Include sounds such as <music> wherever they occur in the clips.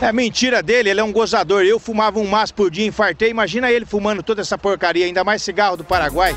É mentira dele, ele é um gozador. Eu fumava um maço por dia, infartei. Imagina ele fumando toda essa porcaria, ainda mais cigarro do Paraguai.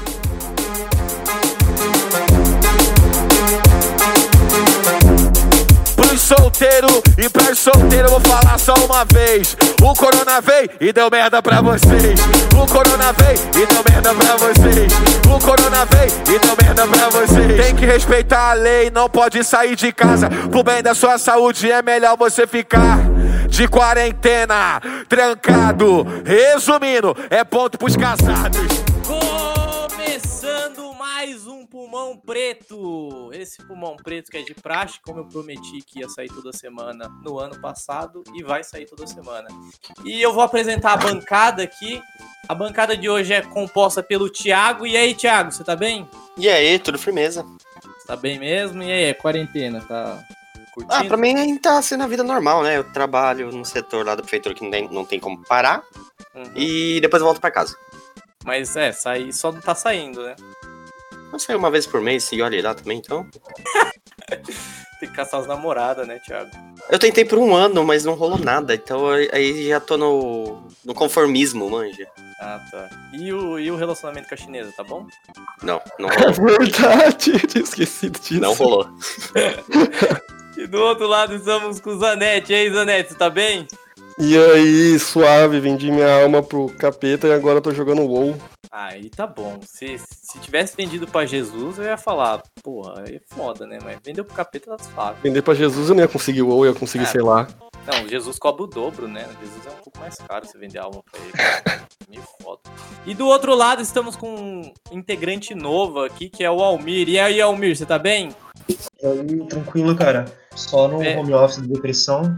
Pros solteiros e pras solteiras eu vou falar só uma vez. O corona veio e deu merda pra vocês. O corona veio e deu merda pra vocês. O corona veio e deu merda pra vocês. Tem que respeitar a lei, não pode sair de casa. Pro bem da sua saúde é melhor você ficar de quarentena, trancado. Resumindo, é ponto pros casados. Começando mais um Pulmão Preto. Esse Pulmão Preto que é de praxe, como eu prometi que ia sair toda semana no ano passado e vai sair toda semana. E eu vou apresentar a bancada aqui. A bancada de hoje é composta pelo Thiago. E aí, Thiago, você tá bem? E aí, tudo firmeza? Você tá bem mesmo? E aí, é quarentena, tá curtindo? Ah, pra mim tá sendo a vida normal, né? Eu trabalho no setor lá da prefeitura que não tem, não tem como parar Uhum. e depois eu volto pra casa. Mas é, sair só não tá saindo, né? Eu saio uma vez por mês e olha lá também, então. <laughs> Tem que caçar as namoradas, né, Thiago? Eu tentei por um ano, mas não rolou nada, então aí já tô no, no conformismo, manja. Ah, tá. E o, e o relacionamento com a chinesa, tá bom? Não, não É rolou. <laughs> verdade, eu tinha esquecido disso. Não rolou. <laughs> E do outro lado estamos com o Zanetti. E aí, Zanetti, você tá bem? E aí, suave, vendi minha alma pro capeta e agora tô jogando WoW. Aí tá bom. Se, se tivesse vendido pra Jesus, eu ia falar, porra, aí é foda, né? Mas vendeu pro capeta tá suave. Vender pra Jesus eu não ia conseguir WoW, eu ia conseguir, É. sei lá. Não, Jesus cobra o dobro, né? Jesus é um pouco mais caro você vender alma pra ele. Meio foda. E do outro lado estamos com um integrante novo aqui, que é o Almir. E aí, Almir, você tá bem? E aí, tranquilo, cara. Só no É. home office de depressão.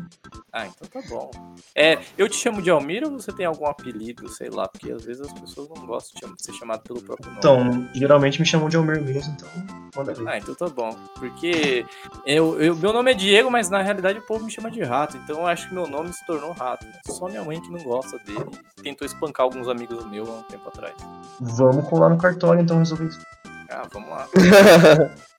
Ah, então tá bom. É, eu te chamo de Almir ou você tem algum apelido, sei lá? Porque às vezes as pessoas não gostam de ser chamado pelo próprio nome. Então, geralmente me chamam de Almir mesmo, então manda ver. Ah, então tá bom. Porque eu, eu- meu nome é Diego, mas na realidade o povo me chama de rato. Então eu acho que meu nome se tornou rato. Só minha mãe que não gosta dele. Tentou espancar alguns amigos meus há um tempo atrás. Vamos colar no cartório então resolver isso. Ah, vamos lá. <laughs>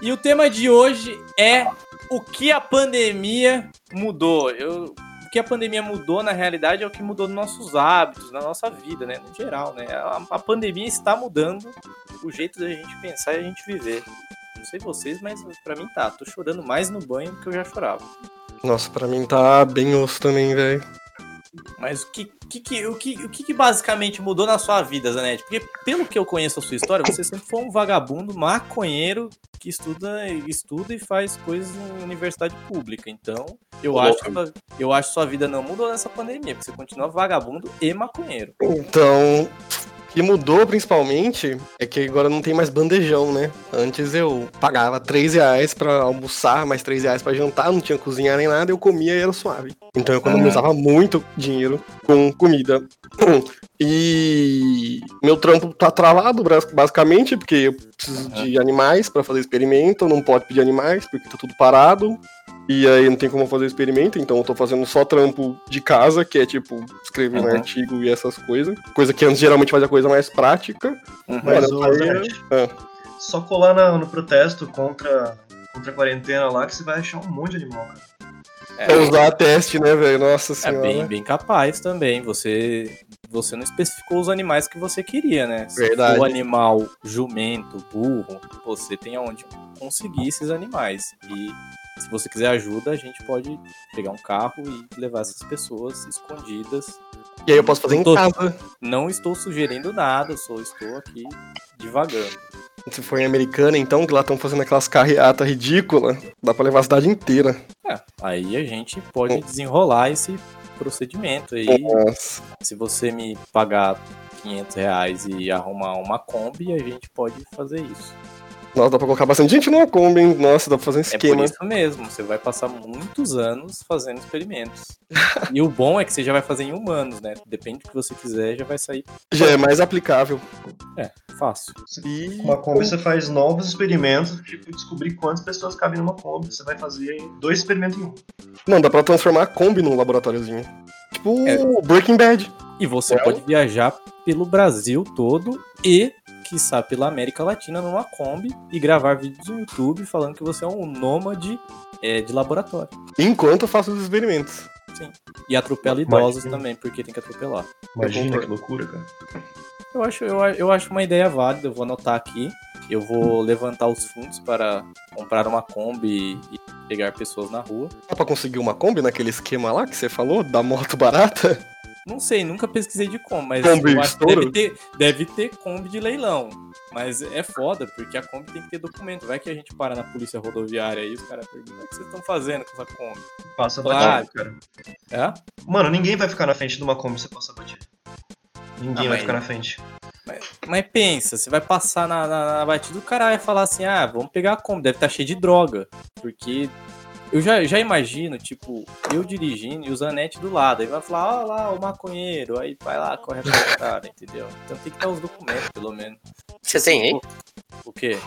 E o tema de hoje é o que a pandemia mudou. Eu, o que a pandemia mudou, na realidade, é o que mudou nos nossos hábitos, na nossa vida, né? No geral, né? A, a pandemia está mudando o jeito da gente pensar e a gente viver. Não sei vocês, mas pra mim tá. Tô chorando mais no banho do que eu já chorava. Nossa, pra mim tá bem osso também, velho. Mas o que, que, que- o, que, o que, que basicamente mudou na sua vida, Zanetti? Porque pelo que eu conheço a sua história, você sempre foi um vagabundo maconheiro que estuda, estuda e faz coisas em universidade pública. Então, eu Ô, acho, que eu acho que sua vida não mudou nessa pandemia, porque você continua vagabundo e maconheiro. Então, que mudou principalmente é que agora não tem mais bandejão, né? Antes eu pagava 3 reais pra almoçar, mais 3 reais pra jantar, não tinha cozinha nem nada, eu comia e era suave. Então eu economizava muito dinheiro com comida. <clears throat> E meu trampo tá travado, basicamente, porque eu preciso de animais pra fazer experimento, não pode pedir animais, porque tá tudo parado. E aí não tem como fazer experimento, então eu tô fazendo só trampo de casa, que é tipo escrever um Uhum. artigo e essas coisas. Coisa que antes geralmente fazia coisa mais prática. Mas o aí- Zanetti, Ah. só colar na- no protesto contra, contra a quarentena lá que você vai achar um monte de animal, cara. É, É usar teste, né, velho? Nossa é senhora. bem, bem capaz também. Você, você não especificou os animais que você queria, né? Se Verdade. for animal jumento, burro, você tem aonde conseguir esses animais. E se você quiser ajuda, a gente pode pegar um carro e levar essas pessoas escondidas. E aí eu posso fazer em Tô- casa. Não estou sugerindo nada, só estou aqui divagando. Se for em americana, então, que lá estão fazendo aquelas carreatas ridículas, dá pra levar a cidade inteira. É, aí a gente pode desenrolar esse procedimento aí. Nossa. Se você me pagar 500 reais e arrumar uma Kombi, a gente pode fazer isso. Nossa, dá pra colocar bastante gente numa Kombi, hein? Nossa, dá pra fazer um É por esquema. isso mesmo, você vai passar muitos anos fazendo experimentos. <laughs> e o bom é que você já vai fazer em humanos, né? Depende do que você quiser, já vai sair Já é mais aplicável. fácil. E. Uma Kombi você faz novos experimentos, tipo, descobrir quantas pessoas cabem numa Kombi. Você vai fazer dois experimentos em um. Não, dá pra transformar a Kombi num laboratóriozinho. Tipo É. Breaking Bad. E você É. pode viajar pelo Brasil todo e, quiçá, pela América Latina numa Kombi e gravar vídeos no YouTube falando que você é um nômade é, de laboratório. Enquanto eu faço os experimentos. E atropela idosos também, porque tem que atropelar. Imagina que loucura, cara. Eu acho, eu, eu acho uma ideia válida, eu vou anotar aqui. Eu vou levantar os fundos para comprar uma Kombi e pegar pessoas na rua. Dá pra conseguir uma Kombi naquele esquema lá que você falou, da moto barata? Não sei, nunca pesquisei de Kombi, mas Kombi eu acho que deve ter, deve ter Kombi de leilão. Mas é foda, porque a Kombi tem que ter documento. Vai que a gente para na polícia rodoviária aí, os caras perguntam o que vocês estão fazendo com essa Kombi. Passa Claro. batido, cara. É? Mano, ninguém vai ficar na frente de uma Kombi se passar batido. Ninguém Ah, vai mas- ficar na frente. Mas pensa, você vai passar na, na, na batida, o cara vai falar assim, ah, vamos pegar a Kombi, deve estar cheio de droga. Porque eu já, já imagino, tipo, eu dirigindo e o Zanetti do lado. Aí vai falar, ó lá, o maconheiro. Aí vai lá, corre atrás do cara, entendeu? Então tem que ter os documentos, pelo menos. Você tem, hein? O quê?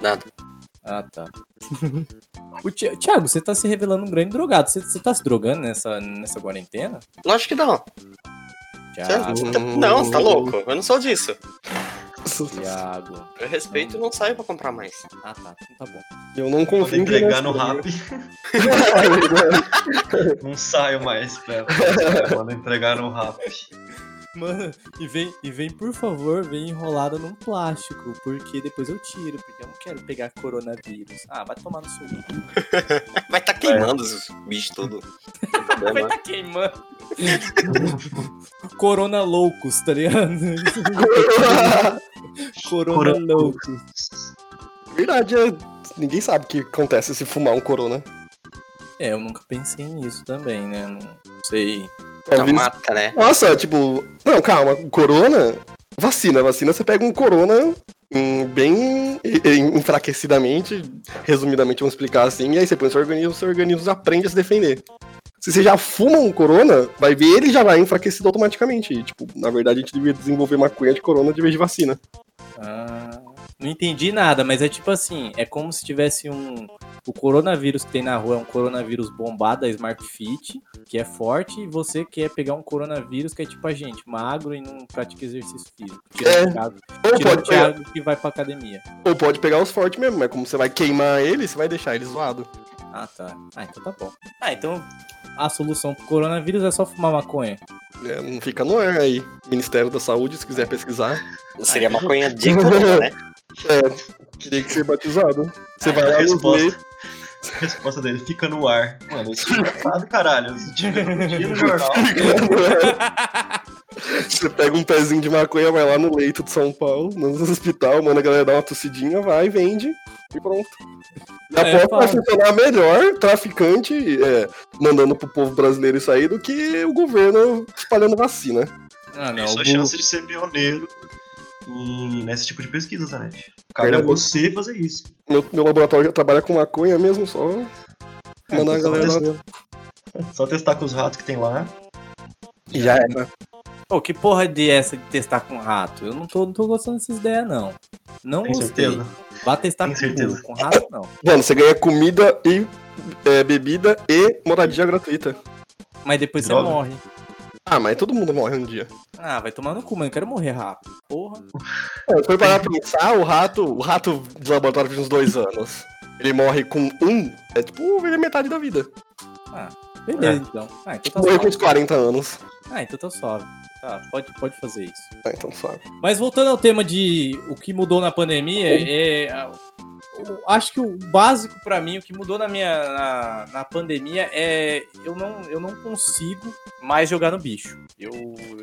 Nada. Ah, tá. <laughs> o Thi- Thiago, você tá se revelando um grande drogado. Você, você tá se drogando nessa, nessa quarentena? Lógico que não. Thiago, Não, você tá louco. Eu não sou disso. Thiago. Eu respeito e não saio pra comprar mais. Ah, tá. Então tá bom. Eu não Vou confio em entregar no é rap. <laughs> Não saio mais pra. Manda entregar no rap. Mano, e vem, e vem, por favor, vem enrolada num plástico, porque depois eu tiro, porque eu não quero pegar coronavírus. Ah, vai tomar no seu cu. <laughs> Vai tá queimando os bichos tudo. <laughs> Vai tá queimando. Corona loucos, tá ligado? Corona Corona loucos. Verdade, é... ninguém sabe o que acontece se fumar um corona. É, eu nunca pensei nisso também, né? Não sei. Tá Talvez- mata, né? Nossa, tipo, não, calma, corona, vacina, vacina, você pega um corona bem enfraquecidamente, resumidamente vamos explicar assim, e aí você põe no seu organismo, seu organismo aprende a se defender. Se você já fuma um corona, vai ver ele já vai enfraquecido automaticamente. E, tipo, na verdade a gente devia desenvolver maconha de corona de vez de vacina. Ah, não entendi nada, mas é tipo assim, é como se tivesse um. O coronavírus que tem na rua é um coronavírus bombado da Smart Fit, que é forte, e você quer pegar um coronavírus que é tipo a gente, magro e não pratica exercício físico. Tirando É. Ou tirando o pode, pegar, que vai pra academia. ou pode pegar os fortes mesmo, mas como você vai queimar ele, você vai deixar ele zoado. Ah, tá. Ah, então tá bom. Ah, então a solução pro coronavírus é só fumar maconha. É, não fica no ar aí. Ministério da Saúde, se quiser pesquisar. Seria maconha de corona, né? <laughs> É, queria que ser batizado. Você vai lá no resposta. A resposta dele fica no ar. Mano, isso é sabe, caralho. Isso tinha <laughs> no jornal. <laughs> Você pega um pezinho de maconha, vai lá no leito de São Paulo, no hospital, manda a galera dar uma tossidinha, vai, vende e pronto. E É, aposto que vai funcionar melhor traficante é, mandando pro povo brasileiro isso aí do que o governo espalhando vacina. Ah, não. Isso é chance de ser pioneiro em- nesse tipo de pesquisa, Zanetti. Cabe a Verdade. você fazer isso. Meu, meu laboratório já trabalha com maconha mesmo, só mandar a galera só lá. Só testar com os ratos que tem lá. E já era. Pô, que porra de essa de testar com rato? Eu não tô, não tô gostando dessas ideias, não. Não Tem gostei. certeza? Vá testar com certeza? com rato, não. Mano, você ganha comida e é, bebida e moradia gratuita. Mas depois Droga. você morre. Ah, mas todo mundo morre um dia. Ah, vai tomar no cu, mano. Eu quero morrer rápido. Porra. É, se for parar pra pensar, o rato, o rato de laboratório vive uns dois anos. Ele morre com um, é tipo, vive metade da vida. Beleza, É. então. Ah, então tá Morreu com suave. uns 40 anos. Ah, então tá suave. Tá, pode, pode fazer isso. Ah, então sabe. Mas voltando ao tema de o que mudou na pandemia, é, eu acho que o básico pra mim, o que mudou na minha na, na pandemia é eu não, eu não consigo mais jogar no bicho. Eu,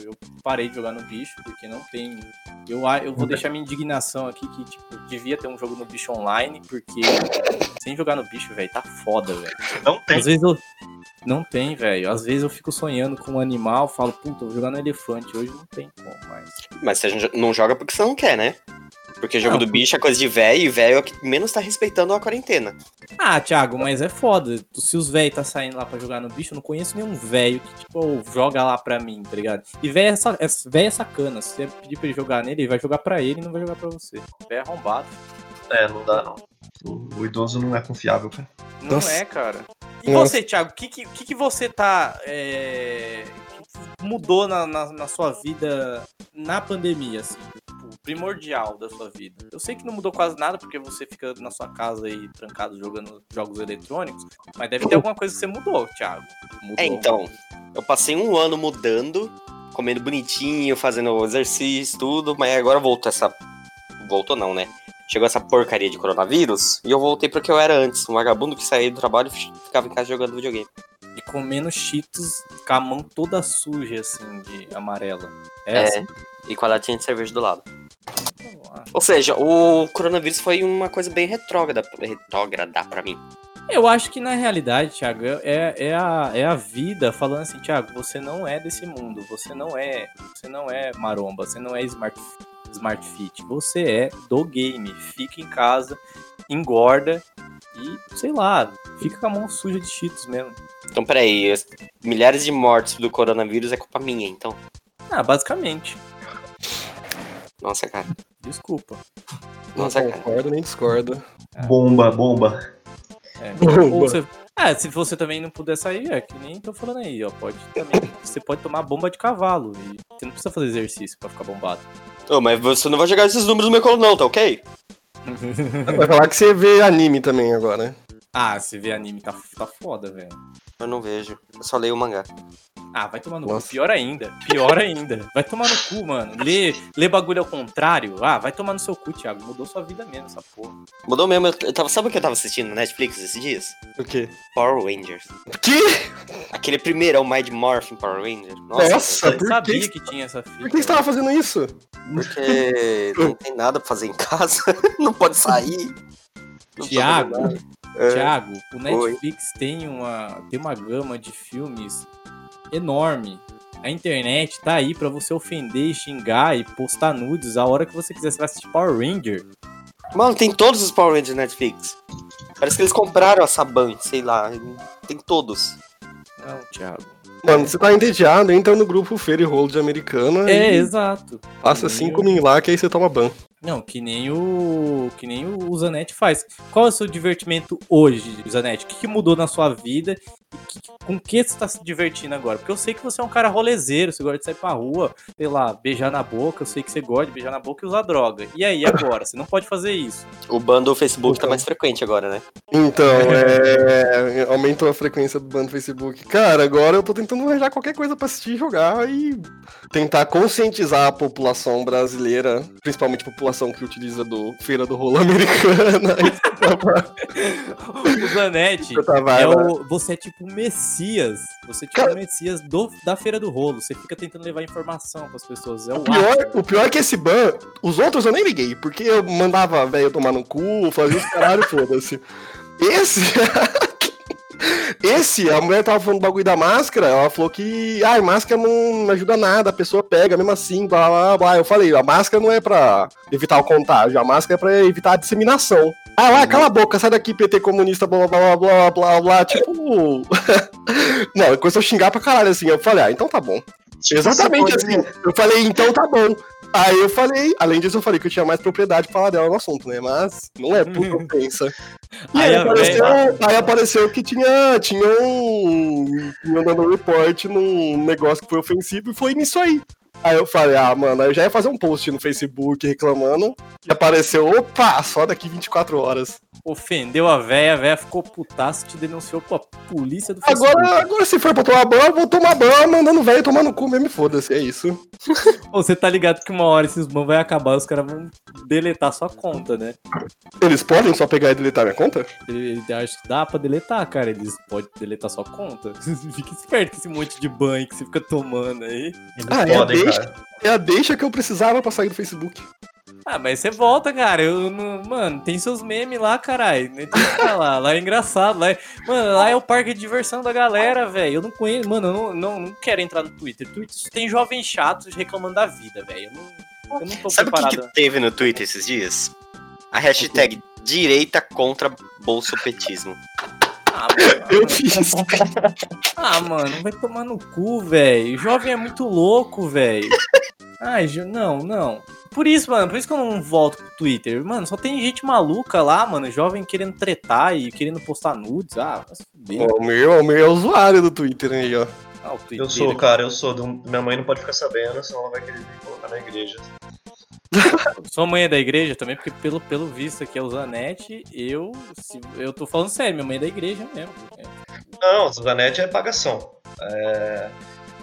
eu parei de jogar no bicho porque não tem. Eu, eu vou deixar minha indignação aqui que tipo devia ter um jogo no bicho online porque sem jogar no bicho, velho, tá foda, velho. Não tem. Às vezes eu. Não tem, velho. Às vezes eu fico sonhando com um animal, falo, puta, eu vou jogar no elefante. Hoje não tem como mais. Mas você não joga porque você não quer, né? Porque jogo Não, do bicho é coisa de velho e velho é o que menos tá respeitando a quarentena. Ah, Thiago, mas é foda. Se os velhos tá saindo lá pra jogar no bicho, eu não conheço nenhum velho que, tipo, joga lá pra mim, tá ligado? E velho é, sa- é, véio é sacana. Se você pedir pra ele jogar nele, ele vai jogar pra ele e não vai jogar pra você. Velho é arrombado. É, não dá não. O, o idoso não é confiável, cara. Não Nossa. é, cara. E Nossa. você, Thiago, o que, que, que que você tá. É... que mudou na, na, na sua vida na pandemia, assim? Primordial da sua vida? Eu sei que não mudou quase nada porque você fica na sua casa aí trancado jogando jogos eletrônicos, mas deve ter alguma coisa que você mudou, Thiago. Mudou. É, então, eu passei um ano mudando, comendo bonitinho, fazendo exercício, tudo, mas agora voltou essa. Voltou não, né? Chegou essa porcaria de coronavírus e eu voltei pro que eu era antes, um vagabundo que saía do trabalho e ficava em casa jogando videogame. Comendo cheetos com a mão toda suja, assim, de amarela. É, É. assim? E com a latinha de cerveja do lado. Ou seja, o coronavírus foi uma coisa bem retrógrada, retrógrada pra mim. Eu acho que na realidade, Thiago, é, é, a, é a vida falando assim, Thiago, você não é desse mundo, você não é, você não é maromba, você não é smart, smart fit, você é do game. Fica em casa, engorda e, sei lá, fica com a mão suja de cheetos mesmo. Então, peraí, as milhares de mortes do coronavírus é culpa minha, então. Ah, basicamente. Nossa, cara. Desculpa. Não Nossa, cara. concordo nem discordo. Bomba, bomba. É. Ou você- Ah, se você também não puder sair, é que nem tô falando aí, ó. Pode também. Você pode tomar bomba de cavalo. E você não precisa fazer exercício pra ficar bombado. Ô, mas você não vai jogar esses números no meu colo, não, tá ok? <laughs> Vai falar que você vê anime também agora. ah, se vê anime tá, tá foda, velho. Eu não vejo. Eu só leio o mangá. Ah, vai tomar no Nossa. cu. Pior ainda. Pior ainda. Vai tomar no cu, mano. Lê, lê bagulho ao contrário. Ah, vai tomar no seu cu, Thiago. Mudou sua vida mesmo, essa porra. Mudou mesmo. Eu tava, sabe o que eu tava assistindo na Netflix esses dias? O quê? Power Rangers. Que? Aquele primeiro é o Mind Morphin Power Ranger. Nossa, Nossa, Eu por sabia que, que tinha essa fita. por que você tava fazendo isso? porque não tem nada pra fazer em casa. <laughs> não pode sair. Não pode Thiago. É. Thiago, o Netflix tem uma, tem uma gama de filmes enorme. A internet tá aí pra você ofender, xingar e postar nudes a hora que você quiser. Você vai assistir Power Ranger. Mano, tem todos os Power Rangers Netflix. Parece que eles compraram a Saban, sei lá. Tem todos. Não, Thiago. Mano, você tá entediado, entra no grupo Feira e Rolo de Americana É, e exato. passa cinco min lá que aí você toma ban. Não, que nem o que nem o Zanetti faz. Qual é o seu divertimento hoje, Zanetti? O que, que mudou na sua vida? Com que você tá se divertindo agora? Porque eu sei que você é um cara rolezeiro, você gosta de sair pra rua, sei lá, beijar na boca, eu sei que você gosta de beijar na boca e usar droga. E aí, agora? Você não pode fazer isso. O ban do Facebook tá Então. mais frequente agora, né? Então, é. Aumentou a frequência do ban do Facebook. Cara, agora eu tô tentando arranjar qualquer coisa pra assistir e jogar e tentar conscientizar a população brasileira, principalmente a população que utiliza do Feira do Rolo Americana. <laughs> O Zanetti Puta é o. Você é tipo o Messias. Você é tipo Cara- o Messias do, da Feira do Rolo. Você fica tentando levar informação pras pessoas. É o O pior, o pior é que esse ban, os outros eu nem liguei, porque eu mandava velho tomar no cu, fazia os caralho, <laughs> foda-se. Esse. <laughs> Esse, a mulher tava falando do bagulho da máscara, ela falou que, ai, máscara não ajuda nada, a pessoa pega mesmo assim, blá blá blá. Eu falei, a máscara não é pra evitar o contágio, a máscara é pra evitar a disseminação. Ah, lá, cala a boca, sai daqui, PT comunista, blá blá blá blá blá blá, tipo. <laughs> não, começou a xingar pra caralho assim. Eu falei, ah, então tá bom. Exatamente Você pode- assim. Eu falei, então tá bom. Aí eu falei, além disso, eu falei que eu tinha mais propriedade pra falar dela no assunto, né? Mas não é por ofensa. E <laughs> aí, Aí apareceu, aí apareceu que tinha, tinha um. Tinha um report num negócio que foi ofensivo e foi nisso aí. Aí eu falei, ah, mano, aí eu já ia fazer um post no Facebook reclamando. E apareceu, opa, só daqui 24 horas. Ofendeu a véia, a véia ficou putaço e te denunciou pra polícia do Facebook. Agora, agora se for pra tomar banho, eu vou tomar banho mandando velho tomar no cu mesmo, foda-se, é isso. <laughs> Você tá ligado que uma hora esses bans vai acabar e os caras vão deletar sua conta, né? Eles podem só pegar e deletar minha conta? Ele, ele acha que dá pra deletar, cara. Eles podem deletar sua conta. <laughs> Fica esperto com esse monte de banho que você fica tomando aí. Eles Ah, é, podem, deixa. É a deixa que eu precisava pra sair do Facebook. Ah, mas você volta, cara. Eu não... Mano, tem seus memes lá, caralho. Não tem o que falar. Lá é engraçado. Lá é... Mano, lá é o parque de diversão da galera, velho. Eu não conheço. Mano, eu não, não, não quero entrar no Twitter. Twitter tem jovens chatos reclamando da vida, velho. Eu não, eu não tô Sabe o que, preparado. que teve no Twitter esses dias? A hashtag direita contra bolsopetismo. Ah, mano. Eu fiz. Ah, mano, vai tomar no cu, velho. Jovem é muito louco, velho. Ai, não, não. Por isso, mano, por isso que eu não volto pro Twitter. Mano, só tem gente maluca lá, mano, jovem querendo tretar e querendo postar nudes. Ah, vai se fuder. o meu, o meu é usuário do Twitter aí, ó. Ah, o Twitter. Eu sou, cara, eu sou. do- Minha mãe não pode ficar sabendo, senão ela vai querer me colocar na igreja. <laughs> Sua mãe é da igreja também, porque pelo, pelo visto aqui é o Zanetti, eu, se, eu tô falando sério, minha mãe é da igreja mesmo. Não, Zanete é pagação. É...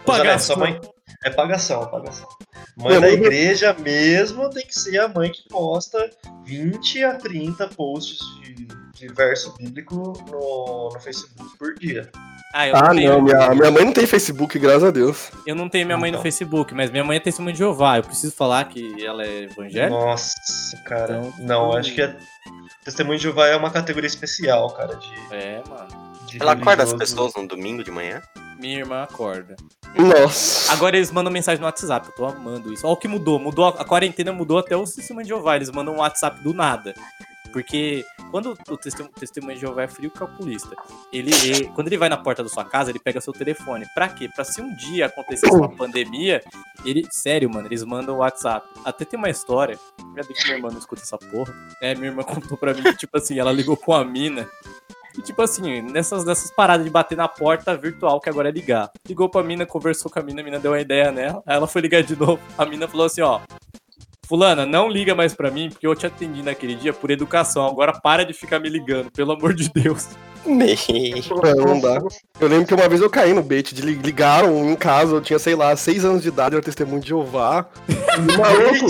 Pagação. sua mãe é pagação, é pagação. Mãe Meu, da igreja mesmo tem que ser a mãe que posta 20 a 30 posts de, de verso bíblico no, no Facebook por dia. Ah, eu Ah, não, tenho, minha, minha mãe não tem Facebook, graças a Deus. eu não tenho minha mãe no Então. Facebook, mas minha mãe é testemunha de Jeová. Eu preciso falar que ela é evangélica? Nossa, cara. Então, não, acho que é... Testemunho de Jeová é uma categoria especial, cara, de, É, mano. de Ela acorda as religioso. pessoas no domingo de manhã? Minha irmã acorda. Nossa. Agora eles mandam mensagem no WhatsApp, eu tô amando isso. Olha o que mudou. Mudou a a quarentena mudou até o sistema de Jeová. Eles mandam um WhatsApp do nada. Porque quando o testemunho, de Jeová é frio calculista, ele, ele- quando ele vai na porta da sua casa, ele pega seu telefone. Pra quê? Pra se um dia acontecesse uma pandemia, ele. Sério, mano, eles mandam o WhatsApp. Até tem uma história. Bem que minha irmã não escuta essa porra. É, minha irmã contou pra mim que, tipo assim, ela ligou com a mina. E, tipo assim, nessas, nessas paradas de bater na porta virtual, que agora é ligar. Ligou pra mina, conversou com a mina, a mina deu uma ideia nela. Aí ela foi ligar de novo. A mina falou assim: ó. Fulana, não liga mais pra mim, porque eu te atendi naquele dia por educação. Agora para de ficar me ligando, pelo amor de Deus. É, não dá. Eu lembro que uma vez eu caí no bait de li- ligaram em casa, eu tinha, sei lá, seis anos de idade, eu era testemunho de Jeová. <laughs> E, maluco,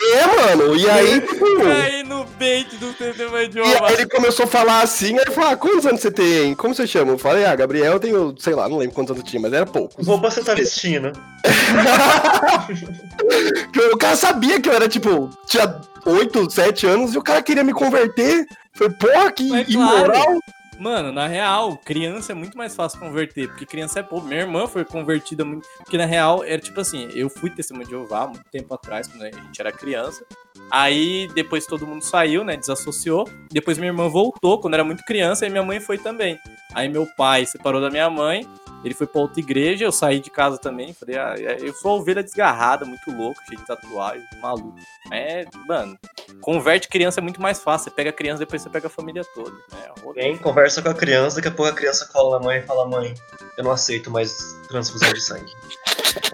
é, mano. E aí, tipo. Aí no bait do testemunho de E aí ele começou a falar assim, aí ele falou, ah, quantos anos você tem? Como você chama? Eu falei, ah, Gabriel, eu tenho, sei lá, não lembro quantos anos eu tinha, mas era poucos. Roupa você tá vestindo. <laughs> O cara sabia que eu era, tipo, tinha 8, 7 anos e o cara queria me converter. Falei, porra, que É claro. Mano, na real, criança é muito mais fácil converter, porque criança é pobre. Minha irmã foi convertida muito. Porque na real, era tipo assim, eu fui testemunha de Jeová muito tempo atrás, quando a gente era criança. Aí depois todo mundo saiu, né? Desassociou. Depois minha irmã voltou quando era muito criança, e minha mãe foi também. Aí meu pai separou da minha mãe, ele foi pra outra igreja, eu saí de casa também. Falei, ah, eu sou uma ovelha desgarrada, muito louco, cheio de tatuagem, maluco. É, mano, converte criança é muito mais fácil. Você pega a criança, depois você pega a família toda. É, rolê. Alguém conversa com a criança, daqui a pouco a criança cola na mãe e fala: Mãe, eu não aceito mais transfusão de sangue. <laughs>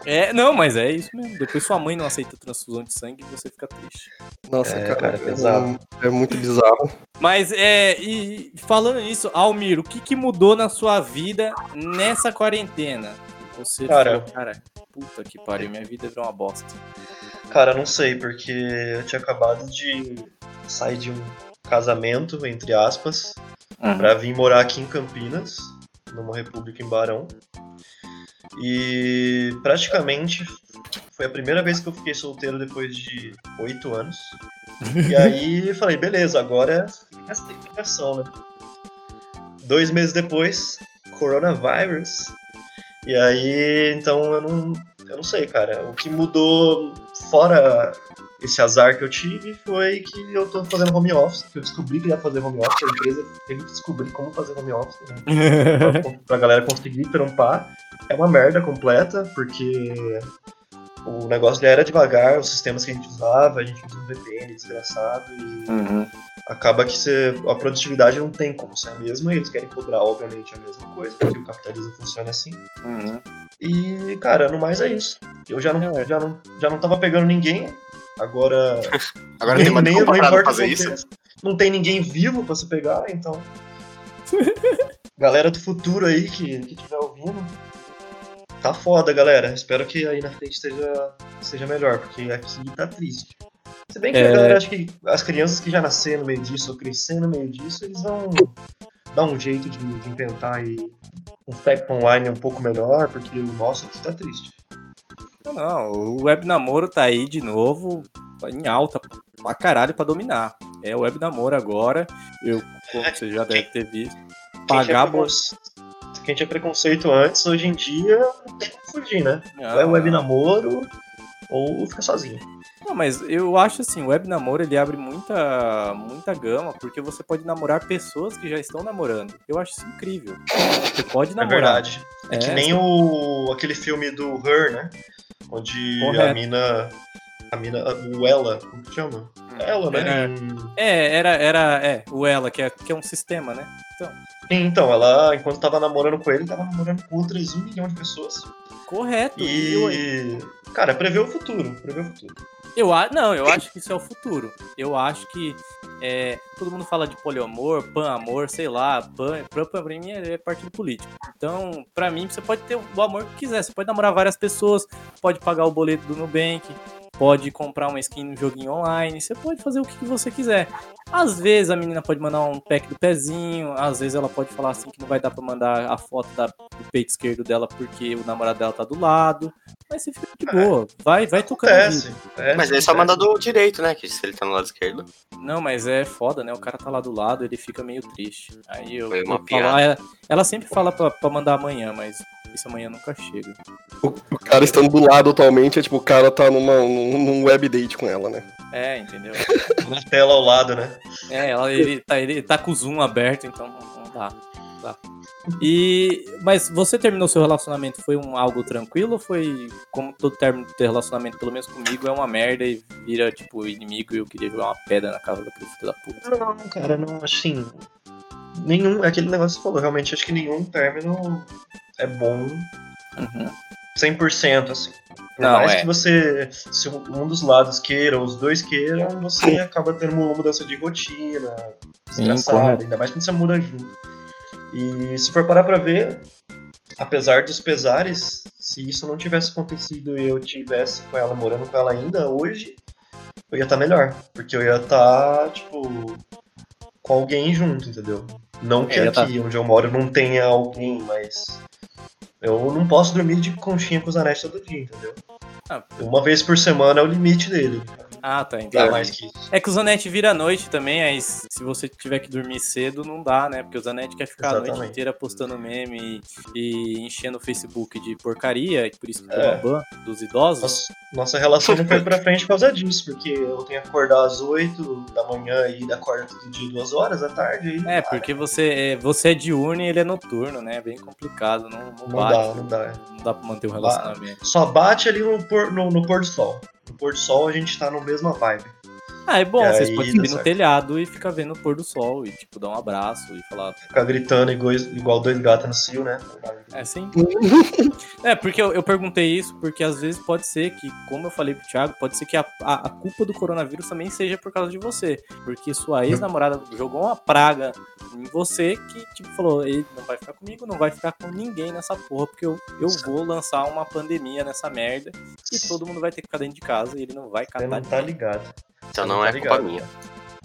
É, não, mas é isso mesmo. Depois sua mãe não aceita transfusão de sangue e você fica triste. Nossa, É, cara, cara, pesado. É muito bizarro. Mas é, e e falando nisso, Almir, o que, que mudou na sua vida nessa quarentena? Você Cara. falou, cara, puta que pariu, minha vida virou uma bosta. Cara, não sei, porque eu tinha acabado de sair de um casamento, entre aspas, pra vir morar aqui em Campinas, numa república em Barão. E praticamente foi a primeira vez que eu fiquei solteiro depois de oito anos. E <laughs> aí falei, beleza, agora é essa ligação, né? Dois meses depois, coronavírus. E aí, então eu não, eu não sei, cara. O que mudou fora esse azar que eu tive foi que eu tô fazendo home office, que eu descobri que ia fazer home office, a empresa teve que descobrir como fazer home office, né? pra, <laughs> pra galera conseguir trampar. É uma merda completa, porque o negócio já era devagar, os sistemas que a gente usava, a gente usa um VPN desgraçado e acaba que você, a produtividade não tem como ser a mesma e eles querem cobrar, obviamente, a mesma coisa, porque o capitalismo funciona assim. E, cara, no mais é isso. Eu já não, É. já não, já não tava pegando ninguém, agora <laughs> Agora tem mais nem, não importa fazer isso. que- Não tem ninguém vivo pra se pegar, então. <laughs> galera do futuro aí que, que tiver ouvindo. Tá foda, galera. Espero que aí na frente seja, seja melhor, porque aqui tá triste. Se bem que É. a galera acha que as crianças que já nasceram no meio disso, ou cresceram no meio disso, eles vão dar um jeito de, de inventar aí um tech online um pouco melhor, porque o nosso aqui tá triste. Não, não, o web namoro tá aí de novo, tá em alta pra caralho pra dominar. É o web namoro agora. Eu, como você já deve ter visto, pagar quem tinha preconceito antes, hoje em dia tem como fugir, né? Ah. É web namoro ou fica sozinho. Não, mas eu acho assim, o web namoro ele abre muita, muita gama, porque você pode namorar pessoas que já estão namorando. Eu acho isso incrível. Você pode É namorar. verdade. É, que É, nem o aquele filme do Her, né? Onde a Correto. mina. A mina. O Ela, como que chama? Ela, né? Era- É, era, era, é, o ela, que é, que é um sistema, né? Então, Então, ela, enquanto tava namorando com ele, tava namorando com outras um milhão de pessoas. correto. E E. Cara, prevê o futuro. Prevê o futuro. Eu. Não, eu acho que isso é o futuro. Eu acho que é, todo mundo fala de poliamor, pan-amor, sei lá. Pan, pan pra mim é, é partido político. Então, pra mim, você pode ter o amor que quiser. Você pode namorar várias pessoas, pode pagar o boleto do Nubank, pode comprar uma skin no joguinho online, você pode fazer o que você quiser. Às vezes a menina pode mandar um pack do pezinho, às vezes ela pode falar assim que não vai dar pra mandar a foto da, do peito esquerdo dela porque o namorado dela tá do lado. Mas você fica de boa, vai, vai tocando. Acontece. É, Mas ele só acontece. manda do direito, né? Que se ele tá no lado esquerdo. Não, mas é foda, né? O cara tá lá do lado, ele fica meio triste. Aí eu, Foi uma eu ela, ela sempre fala pra, pra mandar amanhã, mas esse amanhã nunca chega. O, o cara estando do lado atualmente é tipo, o cara tá numa, num, num web date com ela, né? É, entendeu? <laughs> Na tela ao lado, né? É, ela, ele, tá, ele tá com o zoom aberto, então não, não dá. não dá. E, mas você terminou seu relacionamento, foi um algo tranquilo ou foi, como todo término de relacionamento, pelo menos comigo, é uma merda e vira, tipo, inimigo e eu queria jogar uma pedra na casa daquele filho da puta? Não, cara, não, assim. Nenhum. é Aquele negócio que você falou, realmente acho que nenhum término é bom Uhum. 100%, assim. Por Não, mais é. que você, se um dos lados queira, ou os dois queiram, você acaba tendo uma mudança de rotina, desgraçada, ainda mais quando você muda junto. E se for parar pra ver, apesar dos pesares, se isso não tivesse acontecido e eu tivesse com ela, morando com ela ainda, hoje, eu ia estar melhor. Porque eu ia estar, tipo, com alguém junto, entendeu? Não que É, ia aqui onde eu moro não tenha alguém, mas eu não posso dormir de conchinha com os anéis todo dia, entendeu? Ah. Uma vez por semana é o limite dele. Ah, tá, dá mais que isso. É que o Zanetti vira à noite também, aí se você tiver que dormir cedo, não dá, né? Porque o Zanetti quer ficar a noite Exatamente. inteira postando meme e, e enchendo o Facebook de porcaria, e por isso que É. ban dos idosos. Nossa, nossa relação não foi pra frente por causa disso, porque eu tenho que acordar às 8 da manhã e acorda todo dia duas horas da tarde. Aí É, porque você é, você é diurno e ele é noturno, né? É bem complicado, não, não, não bate. dá, não dá. Não dá pra manter o relacionamento. Só bate ali no no, no pôr do sol. No pôr do sol a gente tá na mesma vibe. Ah, é bom, E vocês podem subir no telhado e ficar vendo o pôr do sol e, tipo, dar um abraço e falar. Ficar gritando igual, igual dois gatos no cio, né? É sim. é, porque eu, eu perguntei isso, porque às vezes pode ser que, como eu falei pro Thiago, pode ser que a, a, a culpa do coronavírus também seja por causa de você. Porque sua ex-namorada jogou uma praga em você que, tipo, falou, ele não vai ficar comigo, não vai ficar com ninguém nessa porra, porque eu, eu vou lançar uma pandemia nessa merda e todo mundo vai ter que ficar dentro de casa e ele não vai catar não tá ligado. Então Você não tá é culpa ligado. minha.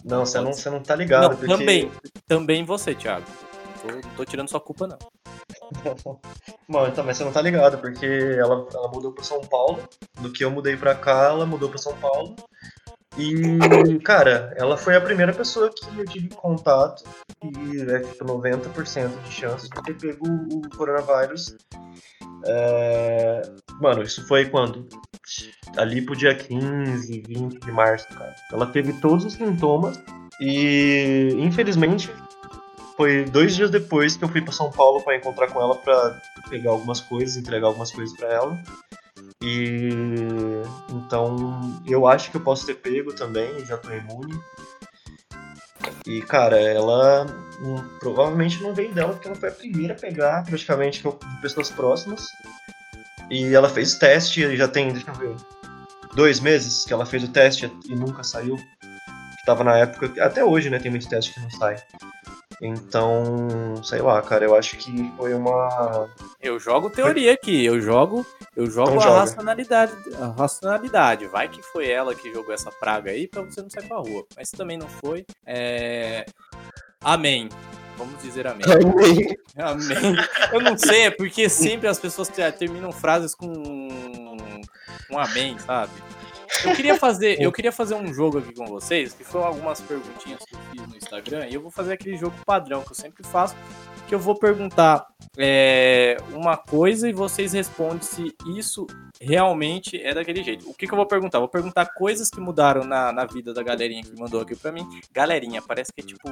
Não, você não, você não tá ligado. Não, porque... também, também você, Thiago. Não tô, não tô tirando sua culpa, não. <laughs> Mano, então, mas você não tá ligado, porque ela, ela mudou pra São Paulo. Do que eu mudei pra cá, ela mudou pra São Paulo. E, cara, ela foi a primeira pessoa que eu tive contato. E é tipo 90% de chances de ter pego o coronavírus. É, Mano, isso foi quando? Ali pro dia 15, 20 de março, cara. Ela teve todos os sintomas. E, infelizmente, foi dois dias depois que eu fui pra São Paulo pra encontrar com ela pra pegar algumas coisas, entregar algumas coisas pra ela. E então eu acho que eu posso ter pego também, já tô imune. E cara, ela hum, provavelmente não veio dela porque ela foi a primeira a pegar, praticamente, de pessoas próximas. E ela fez teste, e já tem, deixa eu ver, dois meses que ela fez o teste e nunca saiu. Que tava na época, até hoje, né? Tem muito teste que não sai. Então, sei lá, cara, eu acho que foi uma. Eu jogo teoria aqui, eu jogo, eu jogo Então a joga. racionalidade, a racionalidade. Vai que foi ela que jogou essa praga aí pra você não sair pra rua. Mas se também não foi, é... Amém. Vamos dizer amém. Amém. Amém. Eu não sei, é porque sempre as pessoas te- terminam frases com um amém, sabe? Eu queria fazer, eu queria fazer um jogo aqui com vocês, que foram algumas perguntinhas que Instagram, e eu vou fazer aquele jogo padrão que eu sempre faço, que eu vou perguntar é, uma coisa e vocês respondem se isso realmente é daquele jeito. O que, que eu vou perguntar? Vou perguntar coisas que mudaram na, na vida da galerinha que mandou aqui pra mim. Galerinha, parece que é tipo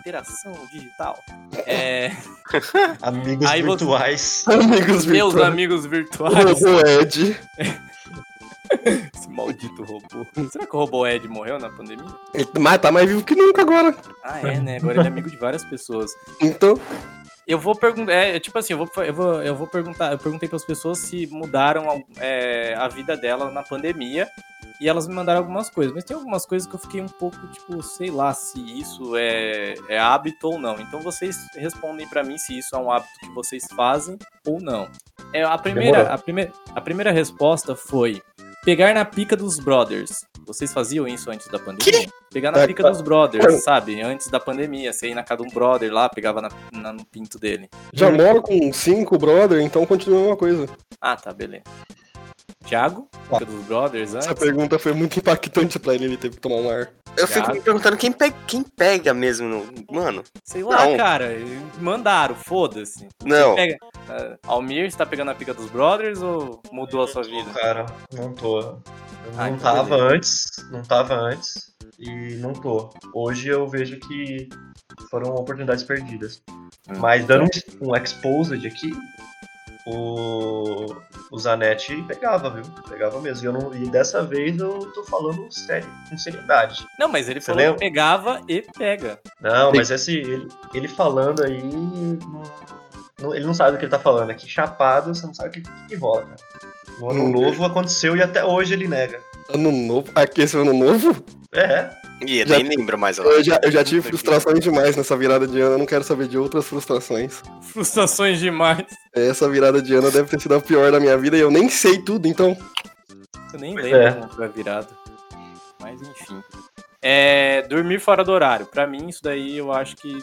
interação digital. É, <laughs> Amigos Aí você- virtuais. Amigos meus virtuais. amigos virtuais. <laughs> Robô Ed. <laughs> <laughs> Esse maldito robô. Será que o robô Ed morreu na pandemia? Ele mas tá mais vivo que nunca agora. Ah, é, né? Agora ele é amigo de várias pessoas. Então, Eu vou perguntar, é, tipo assim, eu vou, eu vou, eu vou perguntar, eu perguntei para as pessoas se mudaram é, a vida dela na pandemia e elas me mandaram algumas coisas, mas tem algumas coisas que eu fiquei um pouco tipo, sei lá, se isso é, é hábito ou não. Então vocês respondem para mim se isso é um hábito que vocês fazem ou não. É a primeira, a primeira, a primeira resposta foi pegar na pica dos brothers. Vocês faziam isso antes da pandemia? Pegar na pica dos brothers, <laughs> sabe? Antes da pandemia. Você ia na casa de um brother lá, pegava na, na- no pinto dele. Já moro com cinco brother, então continua a mesma coisa. Ah, tá, beleza. Thiago? Pica dos brothers antes? Essa pergunta foi muito impactante pra ele, ele teve que tomar um ar. Eu fico Thiago? me perguntando quem, pe- quem pega mesmo. no- Mano, Sei lá, Não. cara. Mandaram, foda-se. não. Pega, ah, Almir, você tá pegando a pica dos brothers ou mudou a sua vida? Cara, não tô. Eu Ah, não então tava beleza. antes, não tava antes e não tô. Hoje eu vejo que foram oportunidades perdidas. Hum. Mas dando um, um exposed aqui, o, o Zanetti pegava, viu? Pegava mesmo. E, eu não, e dessa vez eu tô falando sério, com seriedade. Não, mas ele Você falou lembra? que pegava e pega. Não, Tem- mas esse, ele, ele falando aí. ele não sabe do que ele tá falando. Aqui chapado, você não sabe o que, que rola, cara. No ano Hum. novo aconteceu e até hoje ele nega. Ano novo? Aqui esse ano novo? É, E eu Já- nem lembro mais. ó. Eu já, eu já tive frustrações demais nessa virada de ano, eu não quero saber de outras frustrações. Frustrações demais. Essa virada de ano deve ter sido a pior da minha vida e eu nem sei tudo, então. Eu nem lembro é. como foi a virada. Mas enfim. É, dormir fora do horário. Pra mim, isso daí eu acho que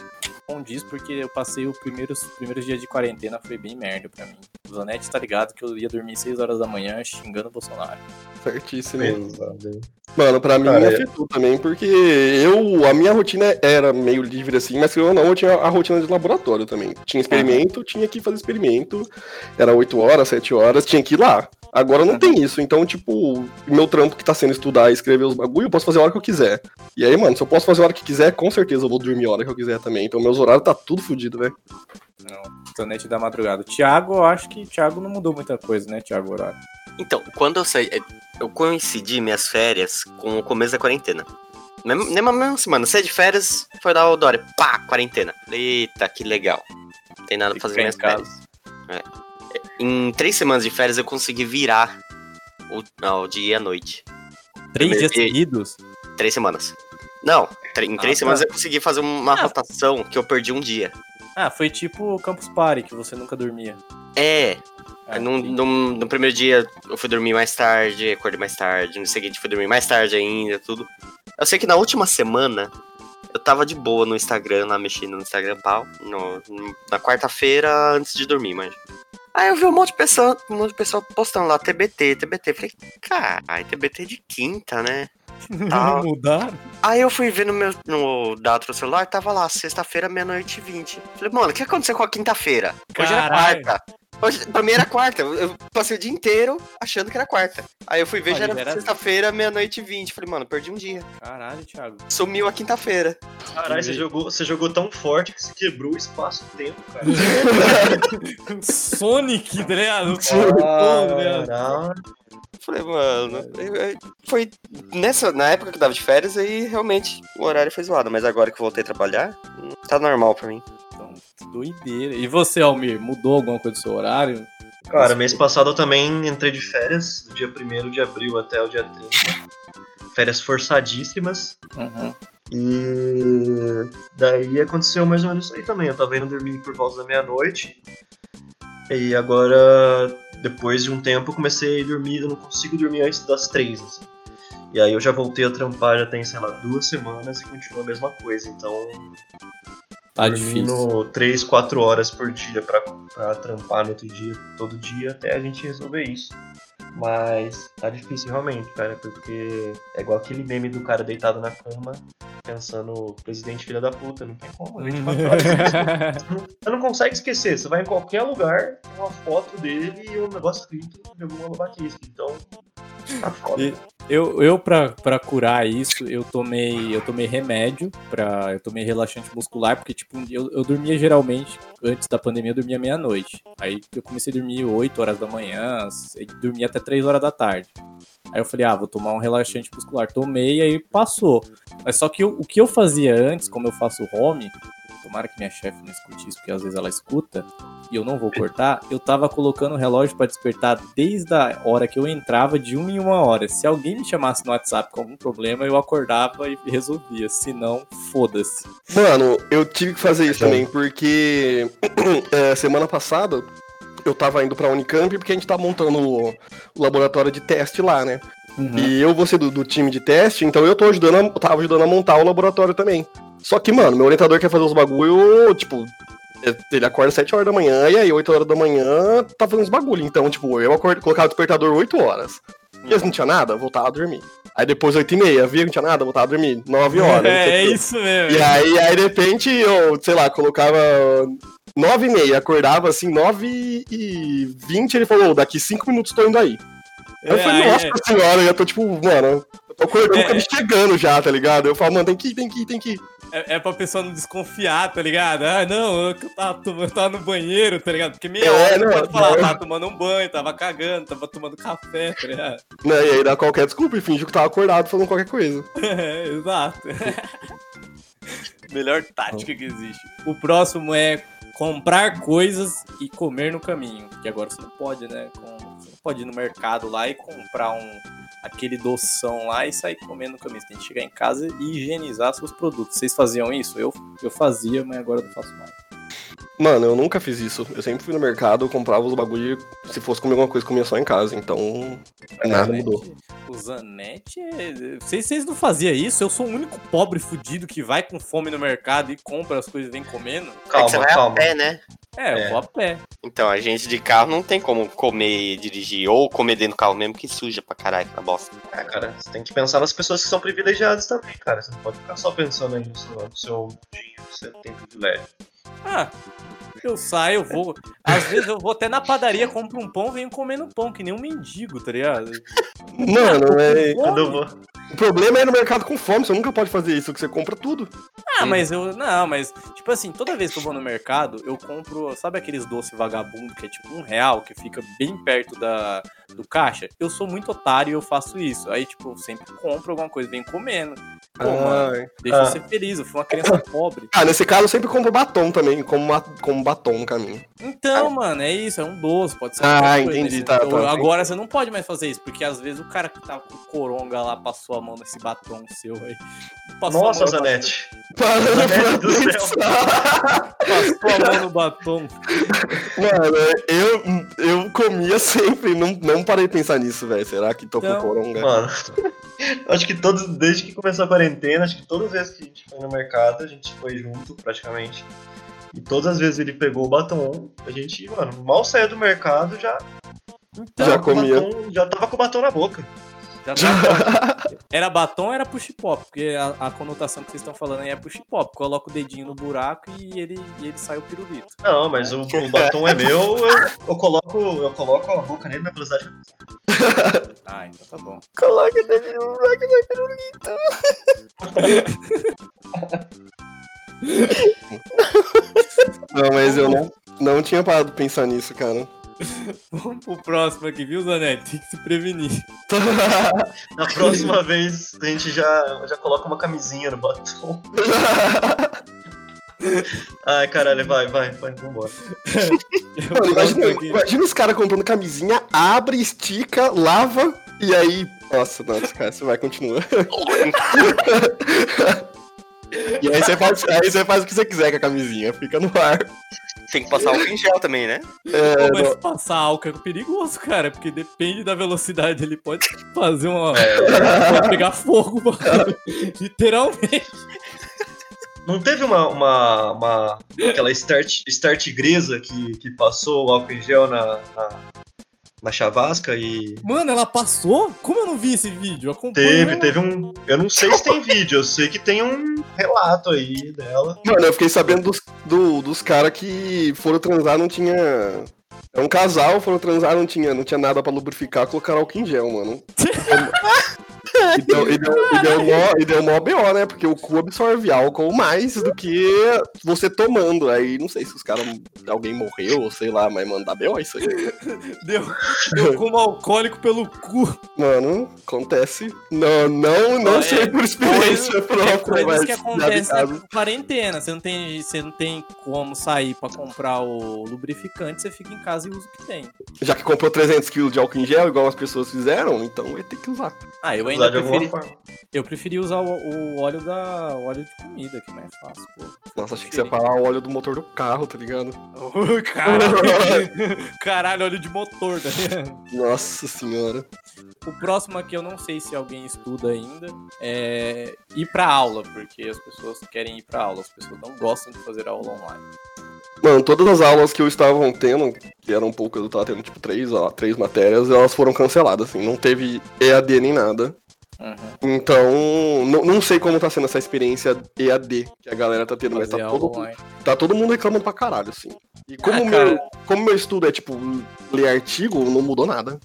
condiz, porque eu passei os primeiros, primeiros dias de quarentena, foi bem merda pra mim. O Zanetti tá ligado que eu ia dormir 6 horas da manhã xingando o Bolsonaro. Certíssimo. pesado. Mano, pra mim Cara, é- afetou também, porque eu, a minha rotina era meio livre assim, mas eu não, eu tinha a rotina de laboratório também. Tinha experimento, tinha que fazer experimento, era 8 horas, 7 horas, tinha que ir lá. Agora não tem isso, então, tipo, meu trampo que tá sendo estudar e escrever os bagulho, eu posso fazer a hora que eu quiser. E aí, mano, se eu posso fazer a hora que quiser, com certeza eu vou dormir a hora que eu quiser também. Então, meus horários tá tudo fodido, velho. Não, Zanetti da madrugada. Thiago, eu acho que Thiago não mudou muita coisa, né, Thiago Horário? Então, quando eu saí, eu coincidi minhas férias com o começo da quarentena. Mesmo- Nem uma mesma semana, saí de férias, foi dar o Dória, pá, quarentena. Eita, que legal. Não tem nada pra fazer minhas férias. É. Em três semanas de férias eu consegui virar o, não, o dia e a noite. Três Primeiro dias dia- seguidos? Três semanas. Não, em Ah, três tá. semanas eu consegui fazer uma Ah. rotação que eu perdi um dia. Ah, foi tipo o Campus Party, que você nunca dormia. É, Ah, no, no, no primeiro dia eu fui dormir mais tarde, acordei mais tarde, no seguinte fui dormir mais tarde ainda, tudo. Eu sei que na última semana eu tava de boa no Instagram, lá mexendo no Instagram pau, no- no- na quarta-feira antes de dormir, mas. Aí eu vi um monte de pessoa, um monte de pessoa postando lá TBT, TBT. Falei, caralho, TBT de quinta, né? <laughs> Tal. Mudaram? Aí eu fui ver no meu no dado do celular, tava lá, sexta-feira, meia-noite e vinte. Falei, mano, o que aconteceu com a quinta-feira? Hoje era quarta. Hoje, pra mim era quarta. Eu passei o dia inteiro achando que era quarta. Aí eu fui ver, Olha, já era, era- sexta-feira, meia-noite e vinte. Falei, mano, perdi um dia. Caralho, Thiago. Sumiu a quinta-feira. Caralho, você jogou, você jogou tão forte que você quebrou o espaço-tempo, cara. <laughs> Sonic, tá ligado? Caralho. Falei, mano, foi nessa, na época que eu tava de férias, aí realmente o horário foi zoado. Mas agora que eu voltei a trabalhar, tá normal pra mim. Doideira. E você, Almir, mudou alguma coisa do seu horário? Cara, mês passado eu também entrei de férias, do dia 1 de abril até o dia 30. Férias forçadíssimas. Uhum. E daí aconteceu mais ou menos isso aí também. Eu tava indo dormir por volta da meia-noite. E agora, depois de um tempo, eu comecei a dormir. Eu não consigo dormir antes das três. Assim. E aí eu já voltei a trampar já tem, sei lá, duas semanas e continua a mesma coisa. Então, Tá dormindo três, quatro horas por dia pra, pra trampar no outro dia, todo dia, até a gente resolver isso. Mas tá difícil realmente, cara, porque é igual aquele meme do cara deitado na cama, pensando, presidente filha da puta, não tem como, 24 horas. Você não- Você não consegue esquecer, você vai em qualquer lugar, tem uma foto dele e um negócio escrito de alguma babaquice. Então, tá foda. E- Eu, eu pra, curar isso, eu tomei, eu tomei remédio, pra, eu tomei relaxante muscular, porque, tipo, eu, eu dormia geralmente, antes da pandemia, eu dormia meia-noite. Aí eu comecei a dormir 8 horas da manhã, dormia até 3 horas da tarde. Aí eu falei, ah, vou tomar um relaxante muscular. Tomei, aí passou. Mas só que eu- o que eu fazia antes, como eu faço home, tomara que minha chefe não escute isso, porque às vezes ela escuta, e eu não vou cortar, eu tava colocando o relógio pra despertar desde a hora que eu entrava de uma em uma hora. Se alguém me chamasse no WhatsApp com algum problema, eu acordava e resolvia. Se não, foda-se. Mano, eu tive que fazer isso também, porque é, <clears throat> semana passada eu tava indo pra Unicamp porque a gente tá montando o, o laboratório de teste lá, né? Uhum. E eu vou ser do, do time de teste, então eu tô ajudando, a, tava ajudando a montar o laboratório também. Só que, mano, meu orientador quer fazer os bagulho, tipo, ele acorda às 7 horas da manhã e aí 8 horas da manhã tá fazendo os bagulho. Então, tipo, eu acordo, colocava o despertador 8 horas. E não tinha nada, voltava a dormir. Aí depois 8 e meia, via que não tinha nada, voltava a dormir. 9 <laughs> horas. É, é isso mesmo. E aí, aí, de repente, eu, sei lá, colocava 9 e meia, acordava assim, 9 e 20, ele falou, daqui 5 minutos tô indo aí. Eu É, falei, aí nossa é. senhora, eu já tô tipo, mano, eu tô acordando, É, é, chegando já, tá ligado? Eu falo, mano, tem que ir, tem que ir, tem que ir. É, é pra pessoa não desconfiar, tá ligado? Ah, não, eu tava, eu tava no banheiro, tá ligado? Porque meia É, hora não, pode falar, não. tava tomando um banho, tava cagando, tava tomando café, tá ligado? Né, e aí dá qualquer desculpa e finge que tava acordado falando qualquer coisa. <laughs> É, exato. <laughs> Melhor tática que existe. O próximo é comprar coisas e comer no caminho. Que agora você não pode, né? Com- não pode ir no mercado lá e comprar um aquele doção lá e sair comendo no caminho. Você tem que chegar em casa e higienizar seus produtos. Vocês faziam isso? Eu, eu fazia, mas agora eu não faço mais. Mano, eu nunca fiz isso. Eu sempre fui no mercado, comprava os bagulho se fosse comer alguma coisa, comia só em casa. Então, nada mudou. O Zanetti é. Vocês, vocês não faziam isso? Eu sou o único pobre fudido que vai com fome no mercado e compra as coisas e vem comendo. é que você Calma, vai a calma. pé, né? É, eu É. vou a pé. Então, a gente de carro não tem como comer e dirigir. Ou comer dentro do carro mesmo, que suja pra caralho, aquela bosta. É, cara, você tem que pensar nas pessoas que são privilegiadas também, cara. Você não pode ficar só pensando aí no seu, no seu dinheiro, você tem privilégio. Ah, eu saio, eu vou. Às vezes eu vou até na padaria, compro um pão, venho comendo pão, que nem um mendigo, tá ligado? Mano, é... Eu vou. o problema é ir no mercado com fome, você nunca pode fazer isso, que você compra tudo. Ah, mas eu. Não, mas, tipo assim, toda vez que eu vou no mercado, eu compro. Sabe aqueles doces vagabundo que é tipo um real, que fica bem perto da, do caixa? Eu sou muito otário e eu faço isso. Aí, tipo, eu sempre compro alguma coisa, venho comendo. Pô, mano, Ai. deixa eu Ah. ser feliz, eu fui uma criança <coughs> pobre. Ah, nesse caso eu sempre compro batom também, como, ma- como batom no caminho. Então, mano, é isso, é um doce, pode ser Ah, entendi, tá, tá. Agora você não pode mais fazer isso, porque às vezes o cara que tá com coronga lá passou a mão nesse batom seu aí. Passou a Nossa, do céu. batom, Passou a mão no batom. Mano, eu, eu comia sempre, não, não parei de pensar nisso, velho. Será que tô Então, com coronga? Mano, <laughs> acho que todos, desde que começou a quarentena, acho que todas as vezes que a gente foi no mercado, a gente foi junto praticamente. E todas as vezes ele pegou o batom, a gente, mano, mal saiu do mercado, já, Então, Já com o comia. batom- já tava com o batom na boca. já bom. <laughs> Era batom ou era push pop? Porque a, a conotação que vocês estão falando aí é push pop. Coloca o dedinho no buraco e ele, e ele sai o pirulito. Não, mas o, o batom é meu, eu, eu coloco, eu coloco a boca nele na velocidade. <laughs> Ah, então tá bom. Coloca o dedinho no buraco <laughs> Não, mas eu não, não tinha parado de pensar nisso, cara. <laughs> Vamos pro próximo aqui, viu, Zanetti? Tem que se prevenir. <laughs> Na próxima <laughs> vez a gente já, já coloca uma camisinha no batom. Ai, caralho, vai, vai, vai, vambora. Mano, imagina os caras comprando camisinha, abre, estica, lava, e aí. Nossa, nossa, cara, você vai continuar. e aí você, faz, aí você faz o que você quiser com a camisinha, fica no ar. Tem que passar álcool em gel também, né? É, mas não- passar álcool é perigoso, cara, porque depende da velocidade, ele pode fazer uma. É. pode pegar fogo, mano. <laughs> Literalmente. Não teve uma, uma, uma aquela start, start grisa que, que passou o álcool em gel na, na, na chavasca e. Mano, ela passou? Como eu não vi esse vídeo? Eu acompanho Teve, ela. teve um. Eu não sei se tem <laughs> vídeo, eu sei que tem um relato aí dela. Mano, eu fiquei sabendo dos, do- dos caras que foram transar, não tinha. É um casal, foram transar, não tinha, não tinha nada pra lubrificar, colocaram álcool em gel, mano. <laughs> E deu, e, deu, e, deu mó, e deu mó BO, né? Porque o cu absorve álcool mais do que você tomando. Aí não sei se os caras. Alguém morreu, ou sei lá, mas mandar BO isso aí. <laughs> Deu, deu como alcoólico pelo cu. Mano, acontece. Não, não, não É, sei por experiência própria, Coisas mas que vi na quarentena. Você não, tem, você não tem como sair pra comprar o lubrificante, você fica em casa e usa o que tem. Já que comprou 300 kg de álcool em gel, igual as pessoas fizeram, então vai ter que usar. Ah, eu Usar de alguma preferi, forma. eu preferi usar o, o óleo da o óleo de comida, que é mais fácil. Pô. Nossa, achei que você ia falar o óleo do motor do carro, tá ligado? Caralho, <laughs> caralho, óleo de motor, tá ligado? Nossa senhora. O próximo aqui eu não sei se alguém estuda ainda. É ir pra aula, porque as pessoas querem ir pra aula. As pessoas não gostam de fazer aula online. Mano, todas as aulas que eu estava tendo, que eram poucas, eu tava tendo tipo três, ó, três matérias, elas foram canceladas, assim, não teve EAD nem nada. Uhum. Então, não, não sei como tá sendo essa experiência EAD que a galera tá tendo, mas tá todo, online. tá todo mundo reclamando pra caralho, assim. E como Ah, meu, como meu estudo é tipo ler artigo, não mudou nada.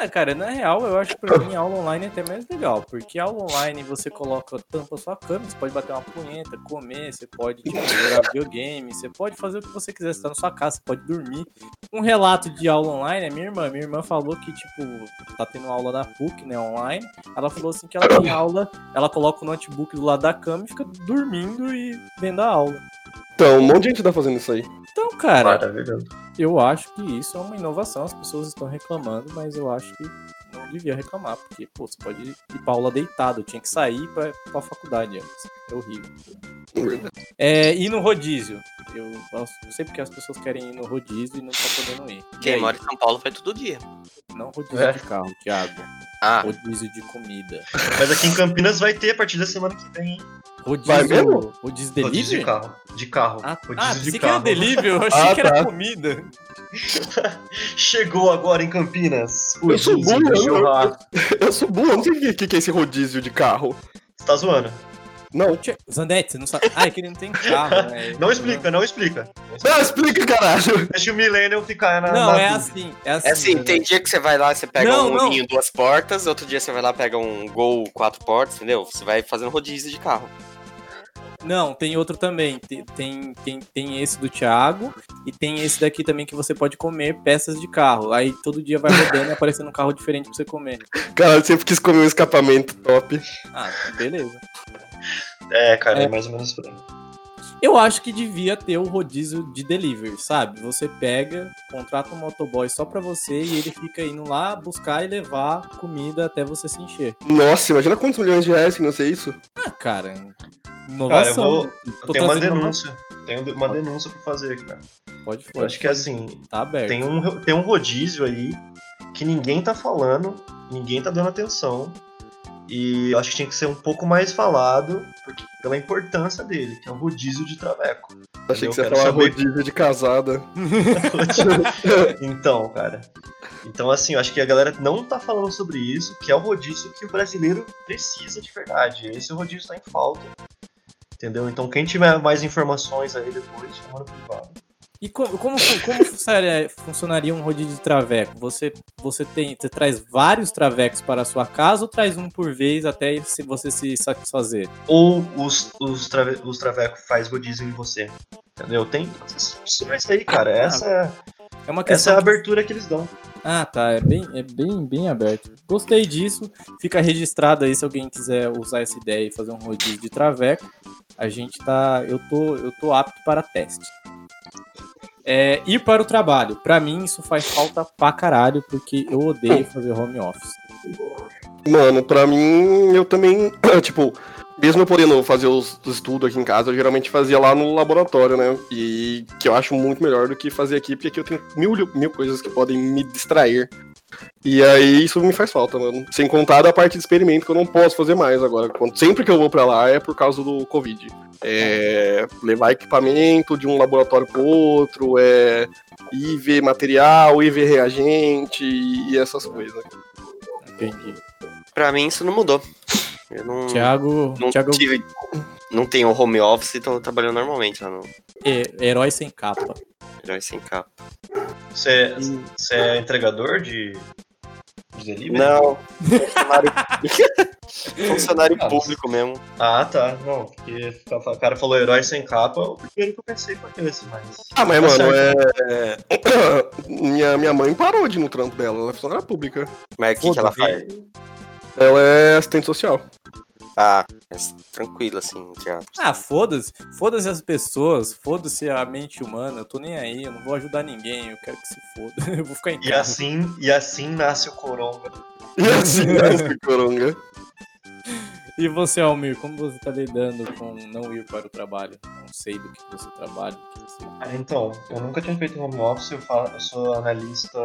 Ah, cara, na real, eu acho que pra mim aula online é até mais legal, porque aula online você coloca, tampa sua câmera, você pode bater uma punheta, comer, você pode tipo, jogar videogame, você pode fazer o que você quiser, você tá na sua casa, você pode dormir. Um relato de aula online é minha irmã. Minha irmã falou que, tipo, tá tendo aula da PUC, né, online. Ela falou assim que ela tem aula, ela coloca o notebook do lado da cama e fica dormindo e vendo a aula. Então, um monte de gente tá fazendo isso aí. Então, cara, eu acho que isso é uma inovação, as pessoas estão reclamando, mas eu acho que devia reclamar, porque, pô, você pode ir pra aula deitado, eu tinha que sair pra, pra faculdade antes. É horrível. É, ir no rodízio. Eu, eu sei porque as pessoas querem ir no rodízio e não tá podendo ir. E Quem aí? mora em São Paulo vai todo dia. Não rodízio É. de carro, Thiago. Ah, Rodízio de comida. Mas aqui em Campinas vai ter a partir da semana que vem, hein? Vai mesmo? Rodízio, rodízio delivery? Rodízio de carro. De carro. Ah, Rodízio ah de pensei que era carro. delivery, eu <laughs> achei Ah, que era tá. comida. <laughs> Chegou agora em Campinas. Eu sou Rodízio burro, eu- sou burro, eu não sei o que, é esse rodízio de carro. Você tá zoando? Não. Zandete, você não sabe. Ah, é que ele não tem carro, <laughs> né? Não explica, não explica. Não, explica, caralho. Deixa o Millennium ficar na. Não, na é assim. É assim, é assim, tem dia que você vai lá, você pega Não, um não. Ninho duas portas, outro dia você vai lá, pega um Gol quatro portas, entendeu? Você vai fazendo rodízio de carro. Não, tem outro também. Tem, tem, tem, tem esse do Thiago e tem esse daqui também que você pode comer peças de carro. Aí todo dia vai rodando e aparecendo um carro diferente pra você comer. Cara, eu sempre quis comer um escapamento top. Ah, beleza. É, cara, é, É. mais ou menos por aí. Eu acho que devia ter o rodízio de delivery, sabe? Você pega, contrata um motoboy só pra você e ele fica indo lá buscar e levar comida até você se encher. Nossa, imagina quantos milhões de reais que não sei isso. Ah, cara, Cara, eu vou. Tô Eu tenho uma denúncia. Tenho uma denúncia pra fazer, cara. Pode, Eu pode. acho que é assim, Tá aberto. tem um, tem um rodízio aí que ninguém tá falando, ninguém tá dando atenção. E eu acho que tinha que ser um pouco mais falado, porque, pela importância dele, que é o rodízio de traveco. Achei Eu que você ia falar saber- rodízio de casada. <laughs> então, cara. Então, assim, eu acho que a galera não tá falando sobre isso, que é o rodízio que o brasileiro precisa de verdade. Esse rodízio tá em falta. Entendeu? Então, quem tiver mais informações aí depois, chama no privado. E como, como, como funcionaria, funcionaria um rodízio de traveco? Você, você tem, você traz vários travecos para a sua casa ou traz um por vez até se você se satisfazer? Ou os, os, trave, os travecos faz rodízio em você. Entendeu? Tem opções aí, cara. Essa, é- É uma essa é a abertura que eles dão. Ah, tá. É bem, é bem, bem aberto. Gostei disso. Fica registrado aí se alguém quiser usar essa ideia e fazer um rodízio de traveco. A gente tá. Eu tô, eu tô apto para teste. É, ir para o trabalho. Pra mim, isso faz falta pra caralho, porque eu odeio fazer home office. Mano, pra mim, eu também, <clears throat> tipo, mesmo eu podendo fazer os, os estudos aqui em casa, eu geralmente fazia lá no laboratório, né? E que eu acho muito melhor do que fazer aqui, porque aqui eu tenho mil, mil coisas que podem me distrair. E aí isso me faz falta, mano. Sem contar da parte de experimento que eu não posso fazer mais agora. Quando- Sempre que eu vou pra lá é por causa do Covid. É levar equipamento de um laboratório pro outro, é ir ver material, ir ver reagente e essas coisas. Entendi. Pra mim isso não mudou. Eu não, Thiago, não Thiago tive. Não tenho home office, então eu trabalhando normalmente lá no é herói sem capa. Herói Sem Capa. Você é, você é entregador de, de delivery? Não. Funcionário Ah, <laughs> público mesmo. Ah, tá. Não, porque o cara falou herói sem capa, o primeiro que eu pensei foi esse, mas. Ah, mas, Tá mano, certo. é. <coughs> minha, minha mãe parou de ir no trampo dela, ela é funcionária pública. Mas o que, que ela faz? Ela é assistente social. Ah, mas tranquilo, assim, aspas. Ah, foda-se. Foda-se as pessoas, foda-se a mente humana. Eu tô nem aí, eu não vou ajudar ninguém, eu quero que se foda. <laughs> Eu vou ficar em E casa. assim, e assim nasce o Coronga. E assim nasce coronga. <laughs> E você, Almir, como você tá lidando com não ir para o trabalho? Não sei do que você trabalha. do que você- Ah, então, eu nunca tinha feito home office, eu, fa- eu sou analista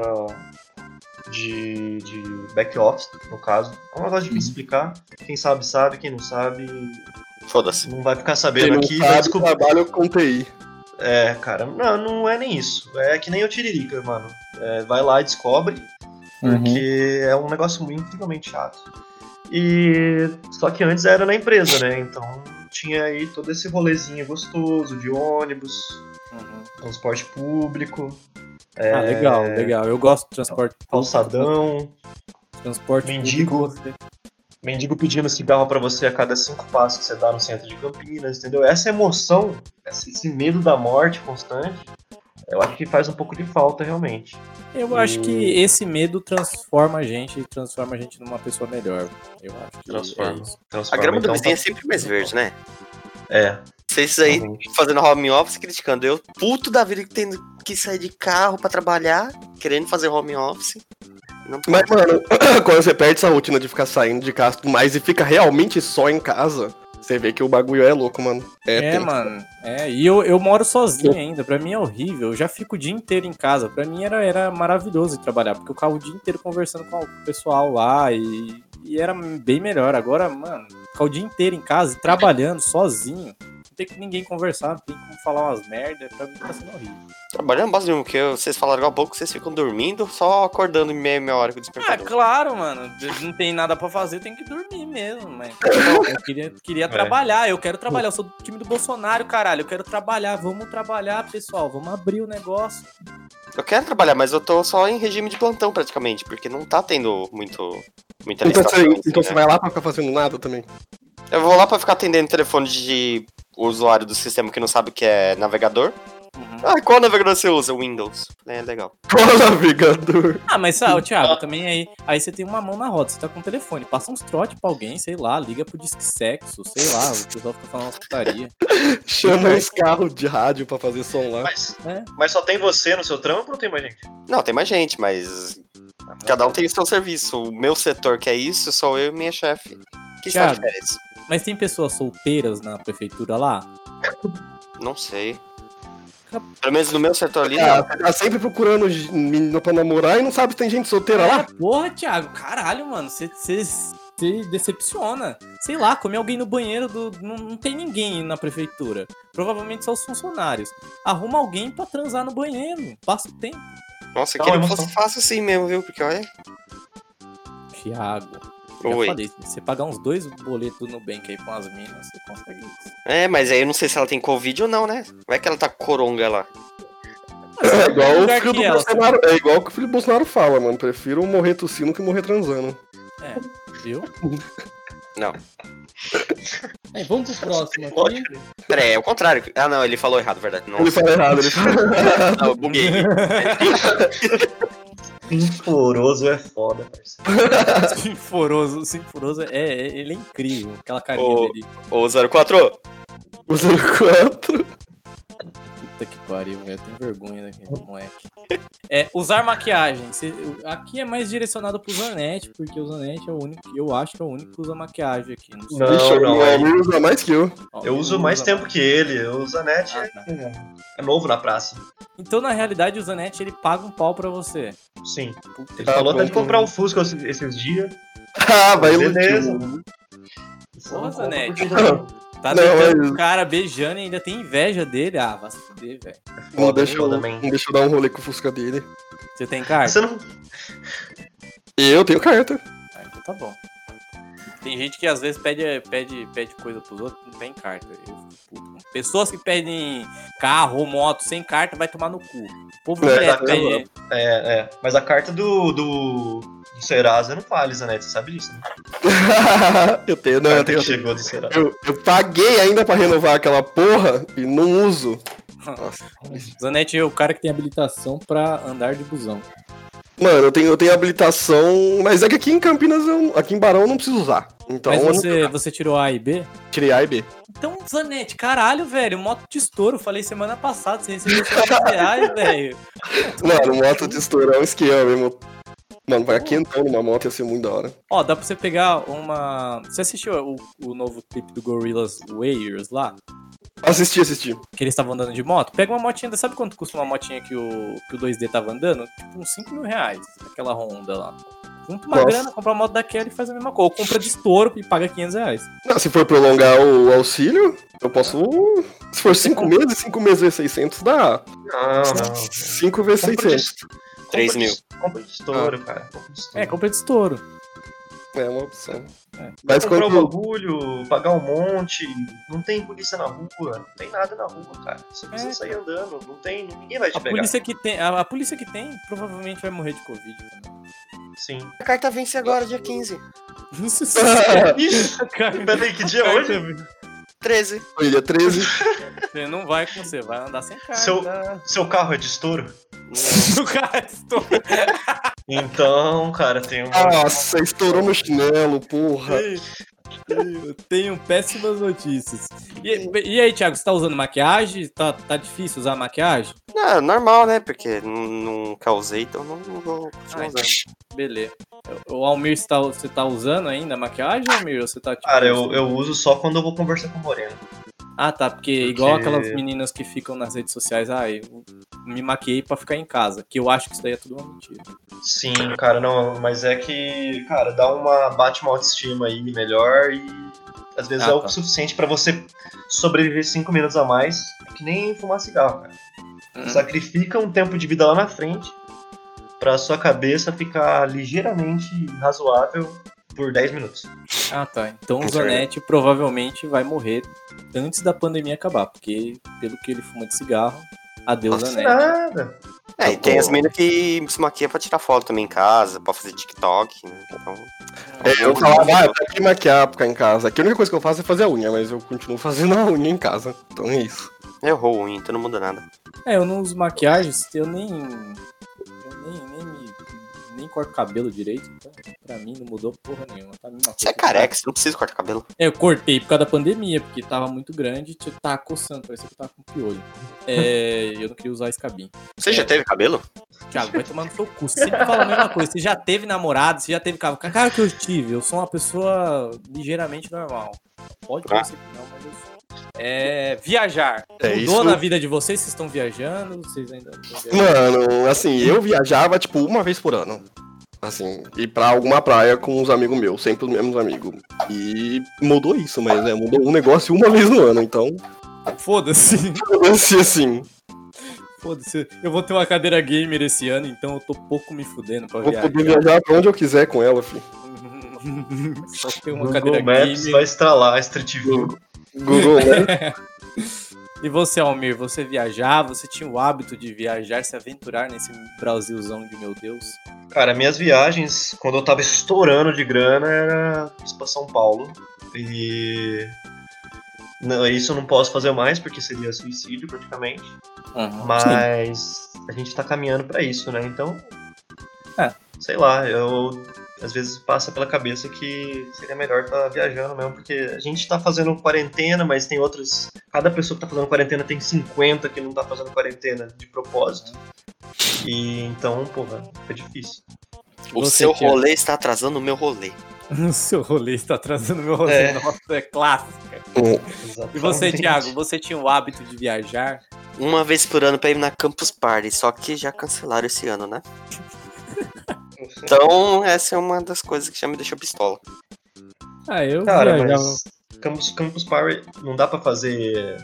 de, de back office, no caso. É um negócio difícil explicar. Quem sabe, sabe. Quem não sabe, Foda-se. não vai ficar Quem sabendo não aqui. sabe, descobrir. trabalho com TI. É, cara, não, não é nem isso. É que nem o Tiririca, mano. É, vai lá e descobre, porque é um negócio muito incrivelmente chato. E só que antes era na empresa, né? Então tinha aí todo esse rolezinho gostoso de ônibus, Uhum. transporte público, Ah, legal, legal. Eu gosto de transporte público. calçadão, Transporte Mendigo. público. mendigo pedindo cigarro pra você a cada cinco passos que você dá no centro de Campinas, entendeu? Essa emoção, esse medo da morte constante, eu acho que faz um pouco de falta realmente. Eu acho que esse medo transforma a gente e transforma a gente numa pessoa melhor. Eu acho que Transforma. é isso. A Transforma. grama do Então, vizinho é tá- sempre mais verde, né? É. Vocês aí realmente. fazendo home office, criticando. Eu, puto da vida, tendo que sair de carro pra trabalhar, querendo fazer home office. Não Mas, mano, <clears throat> quando você perde essa rotina de ficar saindo de casa e tudo mais e fica realmente só em casa, você vê que o bagulho é louco, mano. É, É, tenso. mano. É, e eu, eu moro sozinho ainda. Pra mim é horrível. Eu já fico o dia inteiro em casa. Pra mim era, era maravilhoso trabalhar, porque eu ficava o dia inteiro conversando com o pessoal lá e, e era bem melhor. Agora, mano, ficar o dia inteiro em casa e trabalhando sozinho. Não tem com ninguém conversar, não tem como falar umas merdas. Pra mim tá sendo horrível. Trabalhando base nenhuma, porque vocês falaram há pouco vocês ficam dormindo, só acordando em meia, meia hora com o Ah, despertador. claro, mano. Não tem nada pra fazer, tem que dormir mesmo, mas. Eu queria, queria <laughs> É. trabalhar, eu quero trabalhar. Eu sou do time do Bolsonaro, caralho. Eu quero trabalhar. Vamos trabalhar, pessoal. Vamos abrir o negócio. Eu quero trabalhar, mas eu tô só em regime de plantão praticamente, porque não tá tendo muito, muita Então, você, licitação, assim, então né? você vai lá pra ficar fazendo nada também. Eu vou lá pra ficar atendendo telefone de usuário do sistema que não sabe o que é navegador. Uhum. Ah, qual navegador você usa? Windows. É legal. Qual <laughs> navegador? Ah, mas sabe, Thiago, também aí, aí você tem uma mão na roda, você tá com o telefone, passa uns trote pra alguém, sei lá, liga pro disque sexo, sei lá, o pessoal fica falando uma putaria. <laughs> Chama uns carros de rádio pra fazer som lá. Mas, É. mas só tem você no seu trampo ou tem mais gente? Não, tem mais gente, mas cada um tem o seu serviço. O meu setor que é isso, sou eu e minha chefe. Que está de Thiago. férias. Mas tem pessoas solteiras na prefeitura lá? Não sei. Pelo menos no meu setor ali, Ah, não. você tá sempre procurando menina pra namorar e não sabe se tem gente solteira lá? Porra, Thiago, caralho, mano, você se decepciona. Sei lá, comer alguém no banheiro do. Não, não tem ninguém na prefeitura. Provavelmente só os funcionários. Arruma alguém pra transar no banheiro. Passa o tempo. Nossa, Não, que emoção. fosse fácil assim mesmo, viu? Porque olha. Thiago. Já Oi. falei, você pagar uns dois boletos no Nubank aí com as minas, você consegue isso. É, mas aí eu não sei se ela tem Covid ou não, né? Vai que ela tá com coronga lá. É igual o lugar filho que do ela, Bolsonaro. É igual o que o filho do Bolsonaro fala, mano. Prefiro morrer tossindo que morrer transando. É, viu? <laughs> Não. Aí, vamos pro próximo aqui. Lógico. Pera aí, é o contrário. Ah, não, ele falou errado, verdade. Ele Nossa, fala errado, ele <laughs> fala. não, eu buguei. <laughs> Sinforoso é foda, parceiro. <laughs> Sinforoso, Sinforoso é, é- ele é incrível. Aquela carinha Ô. dele. Ô, 04, O 04. Puta que pariu, velho. Tem vergonha daquele moleque. É, usar maquiagem. Cê- aqui é mais direcionado pro Zanetti, porque o Zanetti é o único, eu acho que é o único que usa maquiagem aqui. Não sei. Não, Vixe, não, o Almir usa mais que eu. Ó, Eu uso mais tempo que ele. O Zanetti Ah, é, tá. é novo na praça. Então, na realidade, o Zanetti ele paga um pau pra você. Sim. Puta, Ele Tá falou até bom, de comprar um Fusca esses- dias. <laughs> Ah, vai Beleza. iludir. Porra, Zanetti. Tá Não, o cara beijando e ainda tem inveja dele. Ah, vai se fuder, velho. Não deixa, eu, man. deixa eu dar um rolê com o Fusca dele. Você tem carta? Você não. Eu tenho carta. Ah, então tá bom. Tem gente que às vezes pede, pede, pede coisa pros outros, não tem carta. Eu fico puto. Pessoas que pedem carro ou moto sem carta vai tomar no cu. O povo É, direto tá pede. É, é. Mas a carta do, do, do Serasa não vale, Zanetti, você sabe disso, né? <laughs> eu tenho, não, eu tenho. chegou do Serasa. Eu, eu paguei ainda pra renovar aquela porra e não uso. Nossa. <laughs> Zanetti é o cara que tem habilitação pra andar de busão. Mano, eu tenho, eu tenho habilitação, mas é que aqui em Campinas, eu, aqui em Barão eu não preciso usar. Então Mas você, você tirou A e B? tirei A e B. Então, Zanetti, caralho, velho, moto de estouro. Falei semana passada, você recebeu 50 reais, <laughs> velho. Mano, moto de estouro é um esquema mesmo. Mano, vai aqui entrando uma moto ia ser muito da hora. Ó, dá pra você pegar uma. Você assistiu o, o novo clipe do Gorillaz Warriors lá? Assisti, assisti. Que eles estavam andando de moto? Pega uma motinha, sabe quanto custa uma motinha que o, que o 2D tava andando? Tipo, uns 5 mil reais, aquela Honda lá. Junta uma Nossa. grana, compra uma moto daquela e faz a mesma coisa. Ou compra de estouro e paga 500 reais. Não, se for prolongar o auxílio, eu posso. Se for 5 meses, 5 meses vezes 600 dá. Ah, não, não. 5 vezes 600. De, 3 mil. Compra de estouro, ah. cara. De estouro. É, compra de estouro. É uma opção. É. Mas comprar quando... o bagulho, pagar um monte, não tem polícia na rua, não tem nada na rua, cara. Você precisa é, sair andando, não tem, ninguém vai te a pegar. Polícia que tem, a, a, polícia que tem provavelmente vai morrer de Covid também. Sim. A carta vence agora, dia 15. Nossa <laughs> senhora. <laughs> Peraí, que dia é hoje? 13. Foi dia 13. Você não vai com você, vai andar sem carta. Seu, seu carro é de estouro? O <laughs> cara. Então, cara, tem um. Nossa, estourou meu chinelo, porra. Eu tenho péssimas notícias. E, e aí, Thiago, você tá usando maquiagem? Tá, tá difícil usar maquiagem? Não, normal, né? Porque não, causei, então não, não vou continuar usando. Beleza. O Almir, você tá, você tá usando ainda maquiagem, Almir? Ou você tá, tipo, Cara, eu, eu uso só quando eu vou conversar com o Moreno. Ah, tá, porque, igual Porque- aquelas meninas que ficam nas redes sociais, ah, eu me maquiei pra ficar em casa, que eu acho que isso daí é tudo uma mentira. Sim, cara, não, mas é que, cara, dá uma. bate uma autoestima aí melhor e às vezes Ah, é o tá. suficiente pra você sobreviver cinco minutos a mais, que nem fumar cigarro, cara. Hum. Sacrifica um tempo de vida lá na frente pra sua cabeça ficar ligeiramente razoável por 10 minutos. Ah, tá. Então o Zanetti provavelmente vai morrer antes da pandemia acabar, porque pelo que ele fuma de cigarro, adeus Nossa, Zanetti. Nada. É, e tem as meninas que se maquiam pra tirar foto também em casa, pra fazer TikTok, né? Então. É, eu falava, ah, pra que maquiar pra ficar em casa? Aqui a única coisa que eu faço é fazer a unha, mas eu continuo <laughs> fazendo a unha em casa. Então é isso. Eu ruim, então não muda nada. É, eu não uso maquiagens, eu nem. Eu nem, nem. Nem corto cabelo direito, então pra mim não mudou porra nenhuma. Tá Você é careca, você não precisa cortar cabelo. É, eu cortei por causa da pandemia, porque tava muito grande e tava coçando, parecia que tava com piolho. É, <laughs> eu não queria usar esse cabinho. Você já teve cabelo? Thiago, vai tomar no seu cu. Você sempre fala a mesma coisa. Você já teve namorado, você já teve carro. Cara que eu tive, eu sou uma pessoa ligeiramente normal. Pode Ah. parecer que não, mas eu sou. É, viajar. É, Mudou isso- na vida de vocês? Vocês estão viajando? Vocês ainda? Mano, assim, eu viajava, tipo, uma vez por ano. Assim, ir pra alguma praia com os amigos meus, sempre os mesmos amigos. E mudou isso, mas é, mudou um negócio uma vez no ano, então. Foda-se. Foda-se assim. Foda-se. Eu vou ter uma cadeira gamer esse ano, então eu tô pouco me fudendo pra Vou viajar. poder viajar pra onde eu quiser com ela, filho. <laughs> Só tem uma Google cadeira Maps gamer. vai estralar Street View. Google, né? <laughs> E você, Almir, você viajar? Você tinha o hábito de viajar, se aventurar nesse Brasilzão de meu Deus? Cara, minhas viagens, quando eu tava estourando de grana, era pra São Paulo. E. Não, isso eu não posso fazer mais, porque seria suicídio praticamente. Mas a gente tá caminhando pra isso, né? Então. É. Sei lá, eu. Às vezes passa pela cabeça que seria melhor estar viajando mesmo, porque a gente tá fazendo quarentena, mas tem outros. Cada pessoa que tá fazendo quarentena tem 50 que não tá fazendo quarentena de propósito. E então, porra, fica difícil. O Você, seu Thiago? rolê está atrasando o meu rolê. <laughs> O seu rolê está atrasando meu rolê. É. Nossa, é clássica. E você, Thiago, você tinha o hábito de viajar? Uma vez por ano pra ir na Campus Party, só que já cancelaram esse ano, né? <laughs> Então, essa é uma das coisas que já me deixou pistola. Ah, eu Cara, viajava. mas Campus, Campus Party não dá pra fazer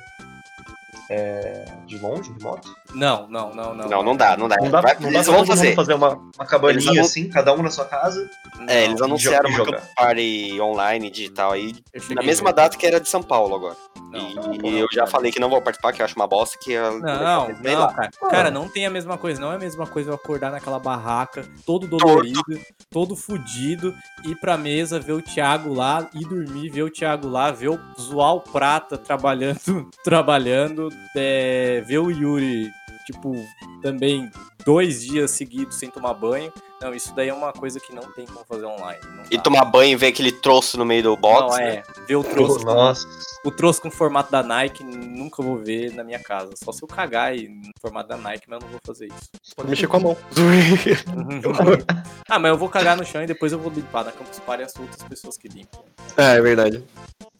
é, de longe, de moto? Não, não, não, não. Não, não dá, não dá. Não dá, Vai- não dá eles vão todo fazer. fazer uma, uma cabaninha Eles vão- assim, cada um na sua casa? É, eles Não, anunciaram e uma Party online digital aí, na mesma data que era de São Paulo agora. Não, E eu já falei que não vou participar, que eu acho uma bosta, que eu... Não, não, lá. cara. Cara, não tem a mesma coisa. Não é a mesma coisa eu acordar naquela barraca, todo dolorido, todo fudido, ir pra mesa, ver o Thiago lá, ir dormir, ver o Thiago lá, ver o zoar o Prata trabalhando, <laughs> trabalhando, é, ver o Yuri, tipo, também dois dias seguidos sem tomar banho. Não, isso daí é uma coisa que não tem como fazer online. E dá. tomar banho e ver aquele troço no meio do box, Não, né? é. Ver o troço Nossa. o troço com formato da Nike, nunca vou ver na minha casa. Só se eu cagar e no formato da Nike, mas eu não vou fazer isso. Pode mexer com a mão. <laughs> ah, mas eu vou cagar no chão e depois eu vou limpar na Campus Party as outras pessoas que limpam. é, é verdade.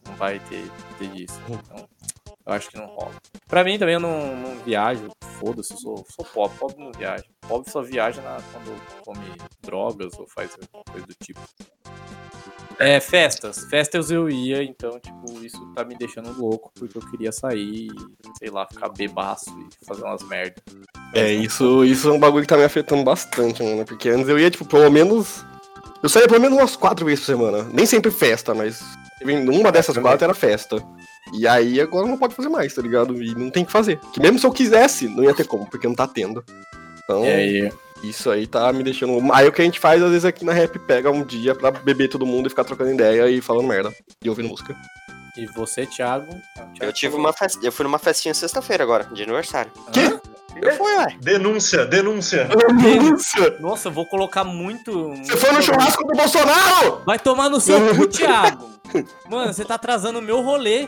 Não vai ter, ter disso. Então, eu acho que não rola. Pra mim também eu não, não viajo, foda-se, eu sou, sou pobre, pobre não viaja. Pobre só viaja na- quando come drogas ou faz coisa do tipo. É, festas. Festas eu ia, então, tipo, isso tá me deixando louco, porque eu queria sair, sei lá, ficar bebaço e fazer umas merda. É, isso, isso é um bagulho que tá me afetando bastante, mano. Porque antes eu ia, tipo, pelo menos. Eu saía pelo menos umas quatro vezes por semana. Nem sempre festa, mas. Uma dessas quatro era festa. E aí agora não pode fazer mais, tá ligado? E não tem o que fazer. Que mesmo se eu quisesse, não ia ter como, porque não tá tendo. Então, E aí, isso aí tá me deixando. Aí o que a gente faz, às vezes, aqui na rap pega um dia pra beber todo mundo e ficar trocando ideia e falando merda. E ouvindo música. e você, Thiago? Thiago Eu tive falou. uma festa, eu fui numa festinha sexta-feira agora, de aniversário. Quê? Eu fui, ué. Denúncia, denúncia. Nossa! Nossa, eu vou colocar muito. Você foi no churrasco do Bolsonaro! Vai tomar no seu cu, <laughs> Thiago! Mano, você tá atrasando o meu rolê.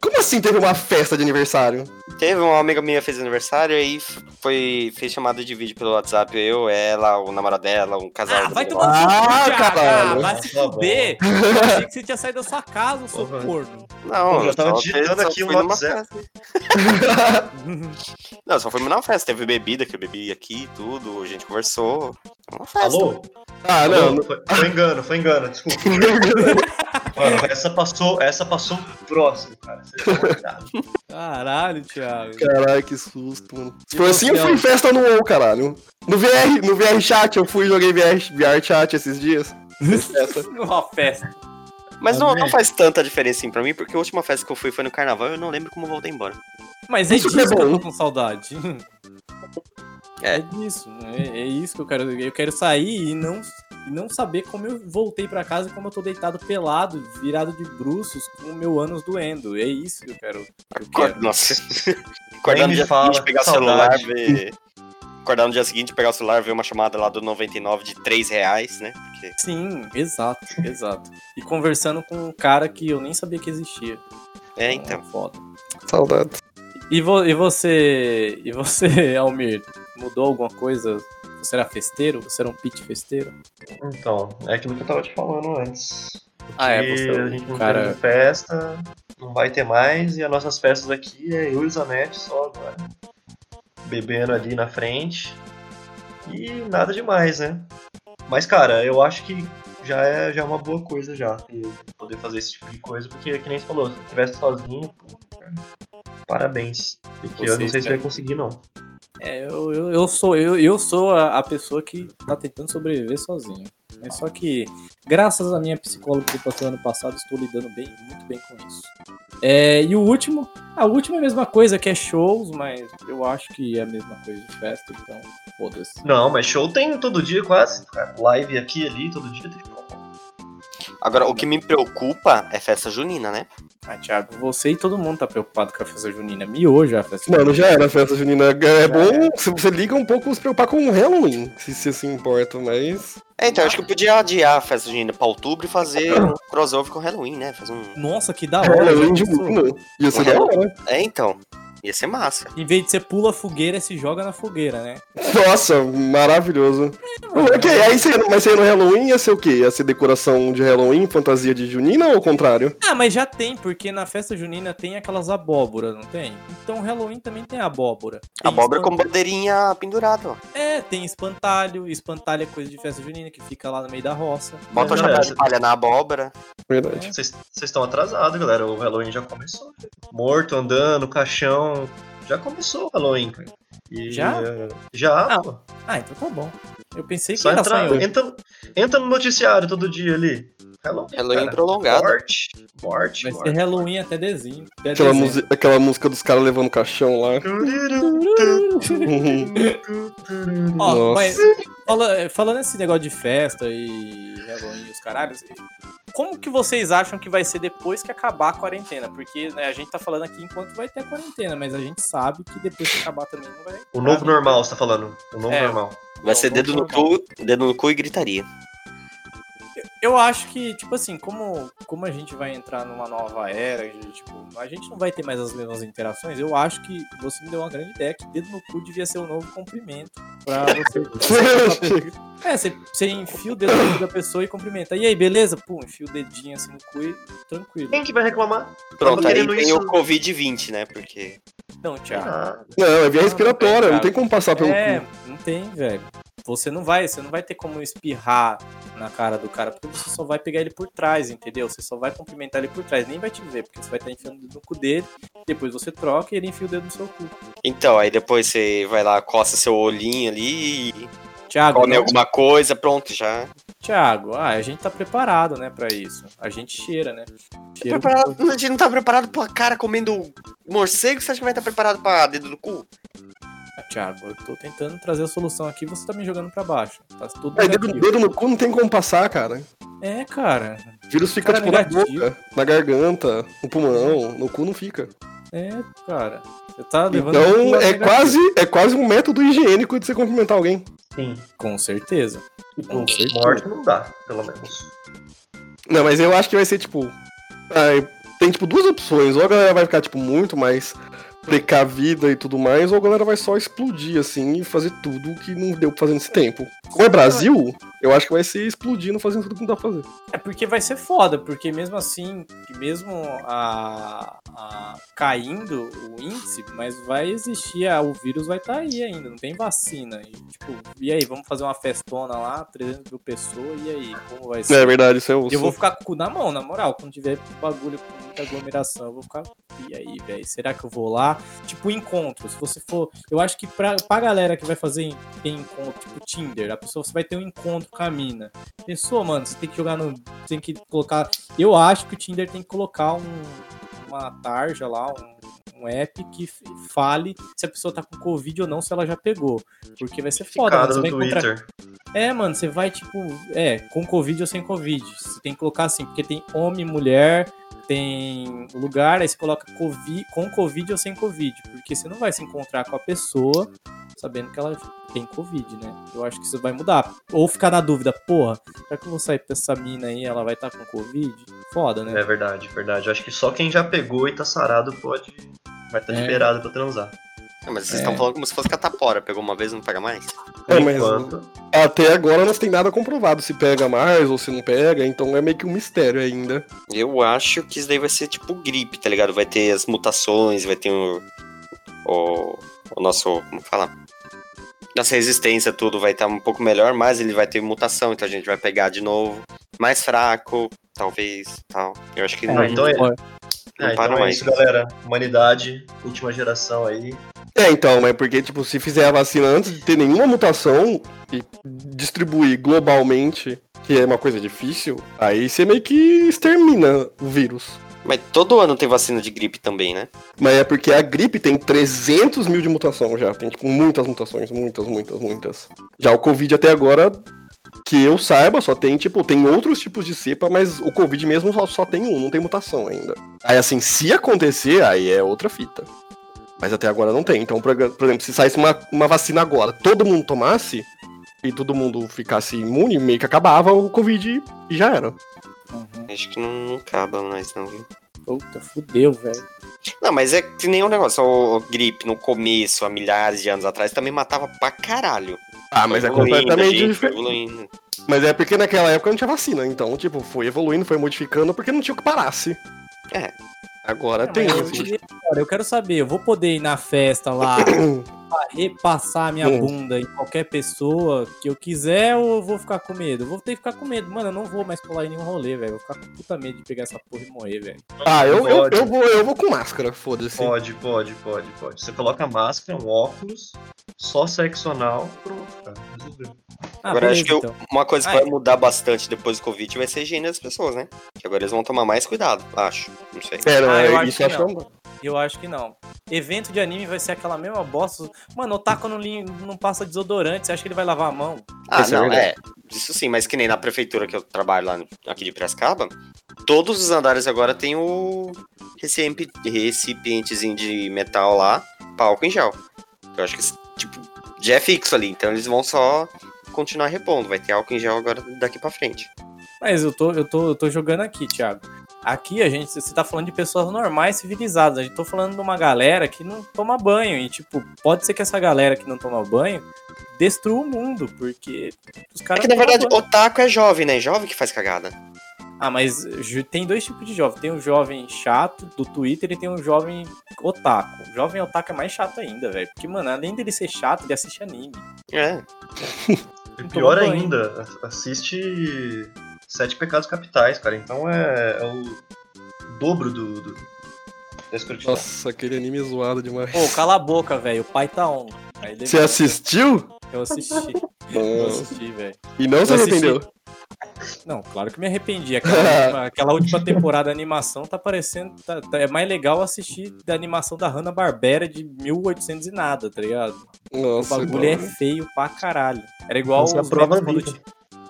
Como assim teve uma festa de aniversário? Teve uma amiga minha fez aniversário aí foi fez chamada de vídeo pelo WhatsApp, eu, ela, o namorado dela, um casal. Ah, vai do- tomar no seu cu, Ah, Thiago! caralho. Ah, vai se Tá fuder! Eu <laughs> achei que você tinha saído da sua casa, seu Porra. corno. Não, Eu já tava digitando fez- aqui numa WhatsApp. festa. <laughs> Não, só foi numa festa, teve bebida que eu bebi aqui, tudo, a gente conversou. Uma festa. Alô? Ah, não. Alô? Foi, foi engano, foi engano, desculpa. <laughs> Mano, essa passou, essa passou próximo, cara. Tá. <laughs> Caralho, Thiago. Caralho, que susto, mano. Se for assim, eu fui em festa no WoW, caralho. No VR, no VR chat, eu fui e joguei VR, VR chat esses dias. <laughs> Festa. Uma festa. Mas não, não faz tanta diferença assim pra mim, porque a última festa que eu fui foi no carnaval e eu não lembro como eu voltei embora. Mas é Isso disso que é eu tô com saudade. É. É disso. É, é isso que eu quero. Eu quero sair e não, e não saber como eu voltei pra casa e como eu tô deitado pelado, virado de bruços, com o meu ânus doendo. É isso que eu quero. que eu quero. Nossa. <laughs> Acordar no dia fala, seguinte, pegar o saudade. celular, ver. Acordar no dia seguinte, pegar o celular, ver uma chamada lá do 99 de 3 reais, né? Porque. Sim, exato, exato. E conversando com um cara que eu nem sabia que existia. É, então. Foda. Saudade. E, vo- e você, e você, <laughs> Almir, mudou alguma coisa? Você era festeiro? Você era um pit festeiro? Então, é aquilo que eu tava te falando antes. Ah, é, você a é gente um não cara. teve festa, não vai ter mais, e as nossas festas aqui é eu e o Zanetti só agora. Bebendo ali na frente. E nada demais, né? Mas, cara, eu acho que já é, já é uma boa coisa já. Poder fazer esse tipo de coisa, porque, que nem você falou, se eu estivesse sozinho, pô, cara, parabéns. Porque eu não sei se vai conseguir, não. É, eu, eu, eu sou, eu, eu sou a, a pessoa que tá tentando sobreviver sozinho. Mas só que, graças à minha psicóloga que eu passei ano passado, estou lidando bem, muito bem com isso. É, e o último, o último é a mesma coisa, que é shows, mas eu acho que é a mesma coisa de festa, então foda-se. Não, mas show tem todo dia quase. Cara. Live aqui ali, todo dia tem show. Agora, o que me preocupa é festa junina, né? Ah, Thiago, você e todo mundo tá preocupado com a festa junina. Miojo a festa Mano, já era a festa junina. É bom se você liga um pouco se preocupar com o Halloween, se você se importa, mas. É, então, acho que eu podia adiar a festa junina pra outubro e fazer um crossover com Halloween, né? Fazer um. Nossa, que da hora. Halloween de? Bruno. Ia ser da hora. É, então. Ia ser massa. Em vez de você pula a fogueira, se joga na fogueira, né? Nossa, maravilhoso. Ok, aí você, mas você ia no Halloween ia ser o quê? Ia ser decoração de Halloween, fantasia de junina ou o contrário? Ah, mas já tem, porque na festa junina tem aquelas abóboras, não tem? Então Halloween também tem abóbora. Tem Abóbora com espan- bandeirinha pendurada, ó. É, tem espantalho. Espantalho é coisa de festa junina que fica lá no meio da roça. Bota o É, chapéu é. de palha na abóbora. Verdade. Vocês vocês estão atrasados, galera. O Halloween já começou. Morto, andando, caixão. Já começou o Halloween, cara. E, Já? eh, Já, Ah, pô. Ah, então tá bom. Eu pensei que Só era só entrar, em hoje. entra, entra no noticiário todo dia ali. Halloween, Halloween cara. prolongado. Morte, morte, Vai ser morte. Halloween até dezembro. Até Aquela, dezembro. musi- aquela música dos caras levando caixão lá. <laughs> Ó, mas fala- falando esse negócio de festa e Halloween e os caralhos, como que vocês acham que vai ser depois que acabar a quarentena? Porque né, a gente tá falando aqui enquanto vai ter a quarentena, mas a gente sabe que depois que acabar também não vai. O novo normal, você tá falando? O novo É. normal. Vai ser dedo no cu, dedo no cu e gritaria. Eu acho que, tipo assim, como, como a gente vai entrar numa nova era, de, tipo, a gente não vai ter mais as mesmas interações, eu acho que você me deu uma grande ideia que dedo no cu devia ser o novo cumprimento pra você. <laughs> É, você, você enfia o dedo no cu da pessoa e cumprimenta. E aí, beleza? Pum, enfia o dedinho assim no cu e tranquilo. Quem que vai reclamar? Pronto, aí tem isso. o Covid-20, né? Porque. Não, Thiago. Ah, Não, é via respiratória, não tem como passar pelo É, cu. não tem, velho. Você não vai, você não vai ter como espirrar na cara do cara, porque você só vai pegar ele por trás, entendeu? Você só vai cumprimentar ele por trás, nem vai te ver, porque você vai estar enfiando o dedo no cu dele, depois você troca e ele enfia o dedo no seu cu. Então, aí depois você vai lá, coça seu olhinho ali e Thiago, come não- alguma coisa, pronto, já. Thiago, ah, a gente tá preparado, né, pra isso. A gente cheira, né? Cheira Preparado- a gente não tá preparado pra cara comendo morcego, você acha que vai estar preparado pra dedo no cu? Ah, Thiago, eu tô tentando trazer a solução aqui, você tá me jogando pra baixo. Tá tudo É, dedo, dedo no cu não tem como passar, cara. É, cara. O vírus fica, Cara, tipo, na negativo. boca, na garganta, no pulmão, no cu não fica. É, cara. Você tá levando Então, é quase, é quase um método higiênico de você cumprimentar alguém. sim. Com certeza. Com certeza. Morte não dá, pelo menos. Não, mas eu acho que vai ser, tipo... ah, tem, tipo, duas opções. Ou a galera vai ficar, tipo, muito mais precavida e tudo mais, ou a galera vai só explodir, assim, e fazer tudo que não deu pra fazer nesse tempo. Como é Brasil, eu acho que vai ser explodindo, fazendo tudo que não dá pra fazer. É porque vai ser foda, porque mesmo assim, mesmo a, a- caindo o índice, mas vai existir, a- o vírus vai estar aí ainda, não tem vacina. E, tipo, e aí, vamos fazer uma festona lá, 300 mil pessoas, e aí, como vai ser? É verdade, isso é o. Eu vou ficar com o cu na mão, na moral. Quando tiver bagulho com muita aglomeração, eu vou ficar. E aí, velho? Será que eu vou lá? Tipo, encontro. Se você for. Eu acho que pra, pra galera que vai fazer tem encontro, tipo Tinder, a pessoa você vai ter um encontro com a mina. Pensou, mano? Você tem que jogar no. Tem que colocar. Eu acho que o Tinder tem que colocar um, uma tarja lá, um, um app que fale se a pessoa tá com Covid ou não, se ela já pegou. Porque vai ser foda, mano. Você vai encontrar. Twitter. É, mano, você vai, tipo, é, com Covid ou sem Covid. Você tem que colocar assim, porque tem homem, mulher, tem lugar, aí você coloca COVID, com Covid ou sem Covid. Porque você não vai se encontrar com a pessoa sabendo que ela tem Covid, né? Eu acho que isso vai mudar. Ou ficar na dúvida, porra, será que eu vou sair pra essa mina aí ela vai estar com Covid? Foda, né? É verdade, verdade. Eu acho que só quem já pegou e tá sarado pode. Vai estar É. liberado pra transar. Ah, mas vocês É. estão falando como se fosse catapora. Pegou uma vez e não pega mais? Por É, mas- enquanto. Até agora não tem nada comprovado se pega mais ou se não pega, então é meio que um mistério ainda. Eu acho que isso daí vai ser tipo gripe, tá ligado? Vai ter as mutações, vai ter o. O, o nosso. Como fala? Nossa resistência, tudo vai estar um pouco melhor, mas ele vai ter mutação, então a gente vai pegar de novo. Mais fraco, talvez, tal. Eu acho que É, não, então é- não Ah, para então é mais. isso, galera. Humanidade, última geração aí. É, então, mas porque, tipo, se fizer a vacina antes de ter nenhuma mutação e distribuir globalmente, que é uma coisa difícil, aí você meio que extermina o vírus. Mas todo ano tem vacina de gripe também, né? Mas é porque a gripe tem 300 mil de mutação já. Tem, tipo, muitas mutações. Muitas, muitas, muitas. Já o Covid até agora, que eu saiba, só tem, tipo, tem outros tipos de cepa, mas o Covid mesmo só, só tem um, não tem mutação ainda. Aí, assim, se acontecer, aí é outra fita. Mas até agora não tem. Então, por, por exemplo, se saísse uma, uma vacina agora, todo mundo tomasse, e todo mundo ficasse imune, meio que acabava o Covid e já era. Uhum. Acho que não, acaba mais, não, viu? Puta, fudeu, velho. Não, mas é que nem um negócio, o, o gripe no começo, há milhares de anos atrás, também matava pra caralho. Ah, mas é completamente gente, diferente. evoluindo. Mas é porque naquela época não tinha vacina, então, tipo, foi evoluindo, foi modificando, porque não tinha o que parasse. É. Agora É, tem. eu, assim. eu quero saber, eu vou poder ir na festa lá, <coughs> repassar minha Hum. bunda em qualquer pessoa que eu quiser ou eu vou ficar com medo? Eu vou ter que ficar com medo. Mano, eu não vou mais colar em nenhum rolê, velho. Eu vou ficar com puta medo de pegar essa porra e morrer, velho. Ah, eu, eu, eu, vou, eu vou com máscara, foda-se. Pode, pode, pode, pode. Você coloca a máscara, um óculos, só sexo anal, pronto, cara. Resolveu. Ah, Agora, beleza, acho que eu- então. uma coisa que Ah, vai mudar bastante depois do Covid vai ser a higiene das pessoas, né? Que agora eles vão tomar mais cuidado, acho. Não sei. É, não, Ah, eu é, acho isso que eu acho não. que é um- Eu acho que não. Evento de anime vai ser aquela mesma bosta. Mano, o Taco não, não passa desodorante. Você acha que ele vai lavar a mão? Ah, Isso é não, verdade. é. Isso sim, mas que nem na prefeitura que eu trabalho lá aqui de Piracicaba, todos os andares agora tem o recipi- recipientezinho de metal lá, pra álcool em gel. Eu acho que, tipo, já é fixo ali, então eles vão só continuar repondo. Vai ter álcool em gel agora daqui pra frente. Mas eu tô, eu tô, eu tô jogando aqui, Thiago. Aqui a gente, você tá falando de pessoas normais, civilizadas. A gente tô falando de uma galera que não toma banho. E, tipo, pode ser que essa galera que não toma banho destrua o mundo, porque os É caras. que na verdade, banho. otaku é jovem, né? Jovem que faz cagada. Ah, mas tem dois tipos de jovem. Tem o jovem chato do Twitter e tem o jovem otaku. O jovem otaku é mais chato ainda, velho. Porque, mano, além dele ser chato, ele assiste anime. É. <laughs> E pior ainda, assiste Sete Pecados Capitais, cara. Então é, é o dobro do, do da escrotidão. Nossa, aquele anime zoado demais. Pô, cala a boca, velho. O pai tá on. Aí Você assistiu? Eu assisti. <laughs> Eu assisti, velho. E não se Eu assisti. arrependeu? Não, claro que me arrependi. Aquela <laughs> última, aquela última temporada da animação tá parecendo. tá- tá- é mais legal assistir da animação da Hanna-Barbera de 1800 e nada, tá ligado? O Nossa, bagulho é não. feio pra caralho. Era igual Essa é a os prova memes quando viva.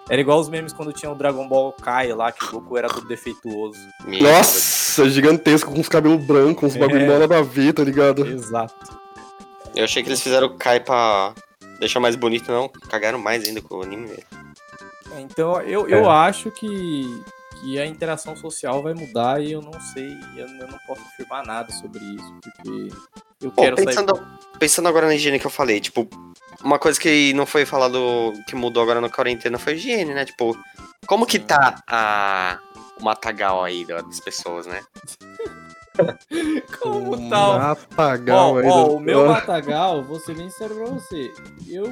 Era igual os memes quando tinha o Dragon Ball Kai lá, que o Goku era todo defeituoso. Nossa, gigantesco, com os cabelos brancos, uns bagulho É. mó nada a ver, tá ligado? Exato. Eu achei que eles fizeram o Kai pra deixar mais bonito, não. Cagaram mais ainda com o anime. É, Então eu, eu acho que, que a interação social vai mudar e eu não sei, eu, eu não posso afirmar nada sobre isso, porque eu Bom, quero sair. pensando, pensando agora na higiene que eu falei, tipo, uma coisa que não foi falado, que mudou agora na quarentena foi a higiene, né? Tipo, como que tá a, o matagal aí das pessoas, né? <laughs> Como tal? Matagal Ó, aí. ó, o meu Ah, matagal, vou ser bem sério pra você. Eu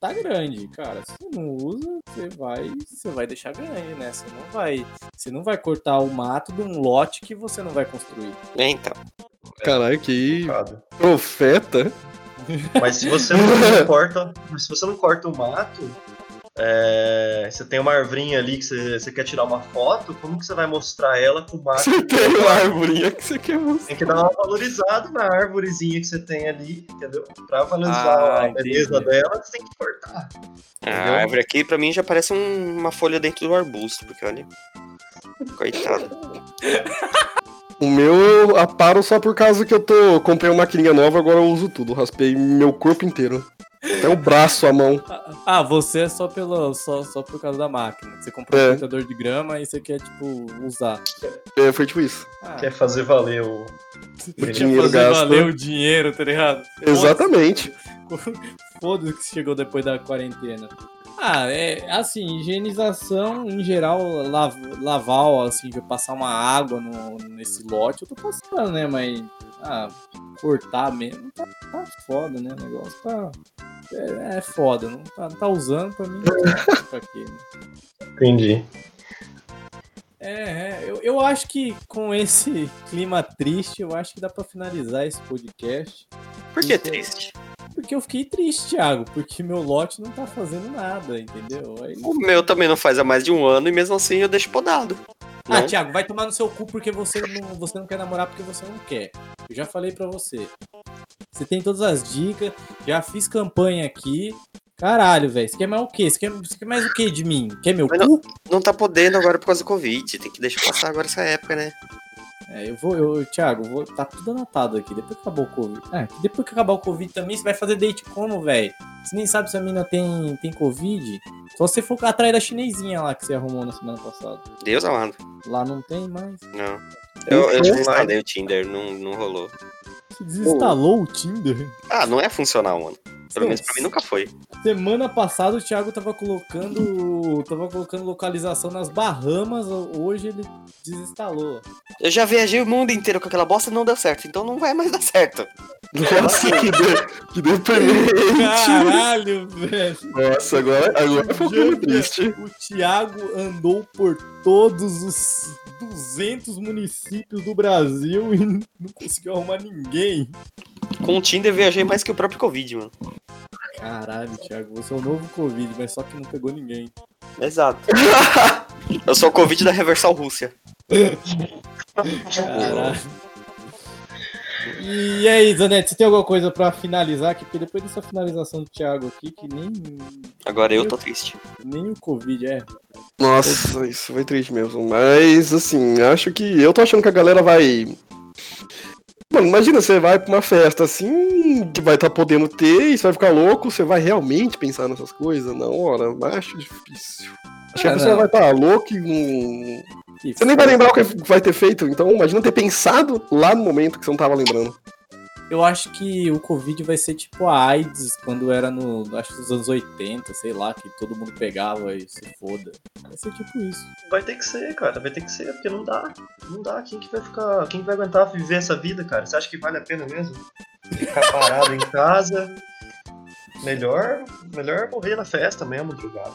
tá grande, cara. Se você não usa, você vai, você vai deixar grande, né? Você não vai, você não vai cortar o mato de um lote que você não vai construir. É, então. Caralho, que profeta. Mas se você não <laughs> corta, se você não corta o mato, é, você tem uma arvrinha ali que você, você quer tirar uma foto, como que você vai mostrar ela com o mato? Você tem uma arvorinha que você quer mostrar. Tem que dar uma valorizada na árvorezinha que você tem ali, entendeu? Pra valorizar Ah, a beleza entendi. dela, você tem que cortar. A Entendeu? árvore aqui, pra mim, já parece um- uma folha dentro do arbusto, porque olha. Coitado. <laughs> O meu eu aparo só por causa que eu tô. Comprei uma maquininha nova, agora eu uso tudo. Raspei meu corpo inteiro. Até o braço, a mão. Ah, você é só pelo só, só por causa da máquina. Você comprou É. um cortador de grama e você quer tipo usar. É, foi tipo isso. Ah, Quer fazer valer o. O quer dinheiro fazer gasto. valer o dinheiro, tá ligado? Exatamente. <laughs> Foda-se que chegou depois da quarentena. Ah, é assim, higienização em geral, lav, lavar, assim, passar uma água no, nesse lote, eu tô passando, né? Mas, ah, cortar mesmo, tá, tá foda, né? O negócio tá. É, é foda, não tá, não tá usando pra mim. pra quê, né? Entendi. É, é, eu, eu acho que com esse clima triste, eu acho que dá pra finalizar esse podcast. Por que triste? Porque eu fiquei triste, Thiago, porque meu lote não tá fazendo nada, entendeu? Aí... O meu também não faz há mais de um ano e mesmo assim eu deixo podado. Ah, Não? Thiago, vai tomar no seu cu porque você não, você não quer namorar porque você não quer. Eu já falei pra você. Você tem todas as dicas, já fiz campanha aqui. Caralho, velho, você quer mais o quê? Você quer, você quer mais o quê de mim? Quer meu Mas cu? Não tá podendo agora por causa do Covid. Tem que deixar passar agora essa época, né? É, eu vou, eu, Thiago, eu vou, tá tudo anotado aqui. Depois que acabar o Covid. Que depois que acabar o Covid também, você vai fazer date como, velho? Você nem sabe se a mina tem, tem Covid. Só se você for atrás da chinesinha lá que você arrumou na semana passada. Deus amado. Lá não tem mais. Não. Eu, eu desinstalei o Tinder, não, não rolou. Você desinstalou o Tinder? Ah, não é funcional, mano. Pelo menos pra mim nunca foi. Semana passada o Thiago tava colocando. tava colocando localização nas Bahamas, hoje ele desinstalou. Eu já viajei o mundo inteiro com aquela bosta e não deu certo, então não vai mais dar certo. <laughs> Nossa, que, de, que deprimente. Caralho, velho. Nossa, agora, agora foi um triste. O Thiago andou por todos os 200 municípios do Brasil e não conseguiu arrumar ninguém. Com o Tinder viajei mais que o próprio Covid, mano. Caralho, Thiago, você é o novo Covid, mas só que não pegou ninguém. Exato. <laughs> eu sou o Covid da Reversal Rússia. Caralho. E aí, Zanetti, você tem alguma coisa pra finalizar aqui? Porque depois dessa finalização do Thiago aqui, que nem. Agora eu tô triste. Nem o Covid é. Nossa, isso foi triste mesmo. Mas, assim, acho que. Eu tô achando que a galera vai. Mano, imagina, você vai pra uma festa assim, que vai estar tá podendo ter, e você vai ficar louco, você vai realmente pensar nessas coisas? Não, ora, acho difícil. Acho que a Ah, pessoa vai estar tá louca e não. Que Você nem vai lembrar o que vai ter feito, então imagina ter pensado lá no momento que você não tava lembrando. Eu acho que o Covid vai ser tipo a AIDS quando era no. Acho que nos anos 80, sei lá, que todo mundo pegava e se foda. Vai ser tipo isso. Vai ter que ser, cara, vai ter que ser, porque não dá. Não dá. Quem que vai ficar. Quem que vai aguentar viver essa vida, cara? Você acha que vale a pena mesmo? Ficar <laughs> parado em casa. Melhor. Melhor morrer na festa mesmo, drogado.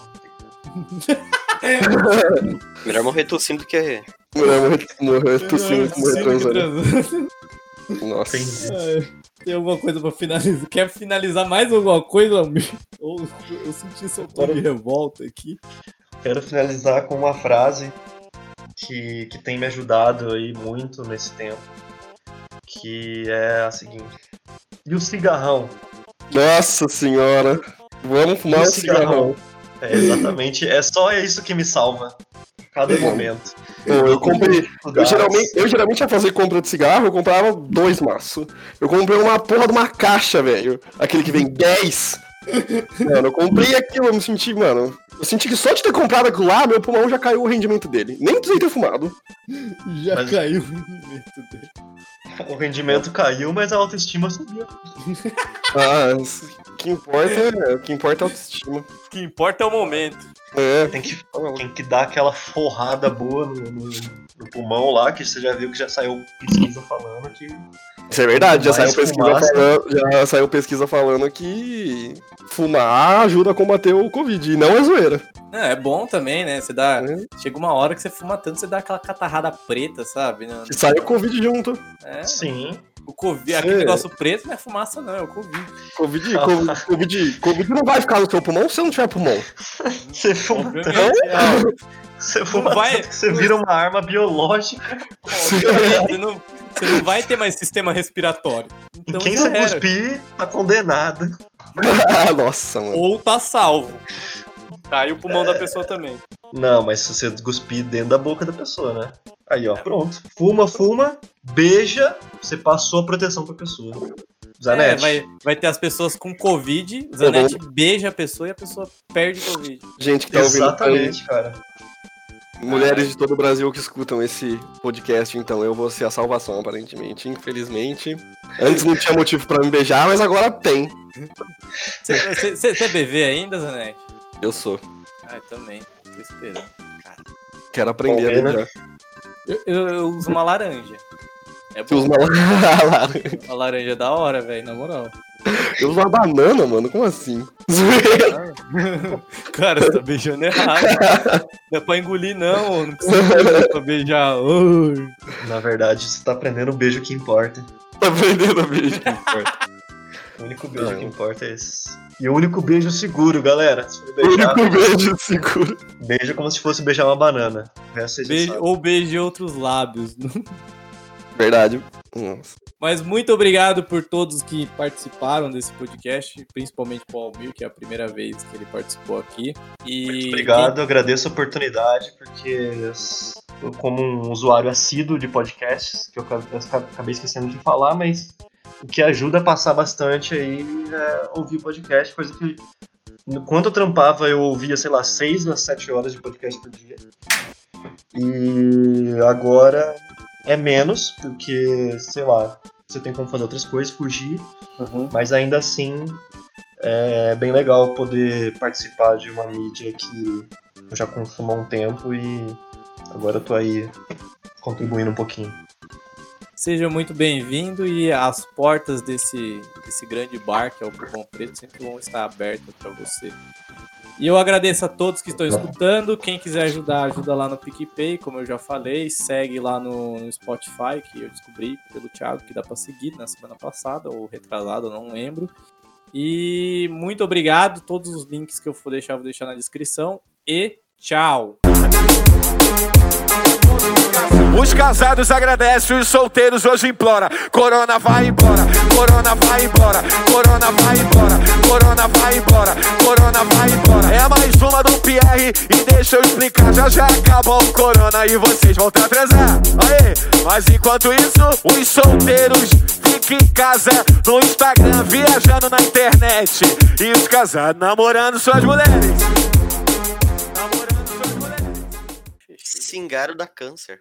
<laughs> Melhor morrer tossindo do que. Mulher morrer, morrer tossindo, morrer transando. Nossa. Entendi. Tem alguma coisa pra finalizar? Quer finalizar mais alguma coisa, amigo? Ou eu senti seu tom de revolta aqui. Quero finalizar com uma frase que, que tem me ajudado aí muito nesse tempo. Que é a seguinte. E o cigarrão? Nossa senhora. Vamos fumar um o cigarrão. É exatamente. É só isso que me salva. Cada momento. Pô, eu comprei. Eu geralmente, eu geralmente ia fazer compra de cigarro, eu comprava dois maços. Eu comprei uma porra de uma caixa, velho. Aquele que vem 10. <laughs> Mano, eu comprei aquilo, eu me senti, mano. Eu senti que só de ter comprado aquilo lá, meu pulmão já caiu o rendimento dele. Nem precisei ter fumado. Já Mas- caiu o rendimento dele. O rendimento caiu, mas a autoestima subiu. <laughs> Ah, o que importa é, o que importa é a autoestima. O que importa é o momento. É. Tem que, tem que dar aquela forrada boa no, no- no pulmão lá, que você já viu que já saiu pesquisa falando que. Isso é verdade, já saiu, pesquisa fumaça. falando, já saiu pesquisa falando que fumar ajuda a combater o Covid. E não é zoeira. Não, é bom também, né? Você dá. É. Chega uma hora que você fuma tanto, você dá aquela catarrada preta, sabe? Não- E sai o Covid junto. É, Sim. O Covid, É. aquele negócio preto não é fumaça, não, é o Covid. Covid, Covid, Covid, Covid não vai ficar no seu pulmão se você não tiver pulmão. Você fuma tanto, é, <laughs> você fuma vai- tanto que você vira uma arma biológica. você, não, você não vai ter mais sistema respiratório. E Então quem já você cuspir tá condenado. <laughs> Nossa, mano. Ou tá salvo. Cai o pulmão da pessoa também. Não, mas se você cuspir dentro da boca da pessoa, né? Aí, ó, pronto. Fuma, fuma, beija, você passou a proteção pra pessoa. É, Zanetti. vai, vai ter as pessoas com Covid, Zanetti beija a pessoa e a pessoa perde Covid. Gente que tá ouvindo. Exatamente, cara. Mulheres de todo o Brasil que escutam esse podcast, então eu vou ser a salvação, aparentemente. Infelizmente. Antes não tinha motivo pra me beijar, mas agora tem. Você, é bebê ainda, Zanetti? Eu sou. Ah, eu também. Tô esperando. Quero aprender Bom, a né? beijar. Eu, eu- eu uso uma laranja. É Você usa uma <laughs> laranja. A laranja é da hora, velho, na moral. Eu uso uma banana, mano. Como assim? <laughs> Cara, você tá beijando errado. Não é pra engolir, não. Não precisa engolir pra beijar. Ui. Na verdade, você tá aprendendo o beijo que importa. Tá aprendendo a beijar. O único beijo Não. que importa é esse. E o único beijo seguro, galera. Se for O beijar, único beijo seguro. beija como se fosse beijar uma banana. Beijo, ou beije outros lábios. <laughs> Verdade. Nossa. Mas muito obrigado por todos que participaram desse podcast, principalmente pro Almir, que é a primeira vez que ele participou aqui. E Muito obrigado, agradeço a oportunidade, porque eu, como um usuário assíduo de podcasts, que eu acabei esquecendo de falar, mas o que ajuda a passar bastante aí é ouvir podcast, coisa que enquanto eu trampava eu ouvia, sei lá, 6 a 7 horas de podcast por dia. E agora é menos, porque, sei lá, você tem como fazer outras coisas, fugir, mas ainda assim é bem legal poder participar de uma mídia que eu já consumo há um tempo e agora eu tô aí contribuindo um pouquinho. Seja muito bem-vindo e as portas desse, desse grande bar que é o Pulmão Preto sempre vão estar abertas para você. E eu agradeço a todos que estão escutando. Quem quiser ajudar, ajuda lá no PicPay, como eu já falei. Segue lá no, no Spotify, que eu descobri pelo Thiago que dá para seguir na semana passada, ou retrasado, não lembro. E muito obrigado. Todos os links que eu for deixar, eu vou deixar na descrição. E tchau! Os casados agradecem, os solteiros hoje implora. Corona vai embora, corona vai embora, corona vai embora, corona vai embora, corona vai embora. É mais uma do Pierre e deixa eu explicar. Já já acabou o corona e vocês vão a transar. Aê, mas enquanto isso, os solteiros ficam em casa no Instagram, viajando na internet. E os casados namorando suas mulheres. Cingaro da câncer.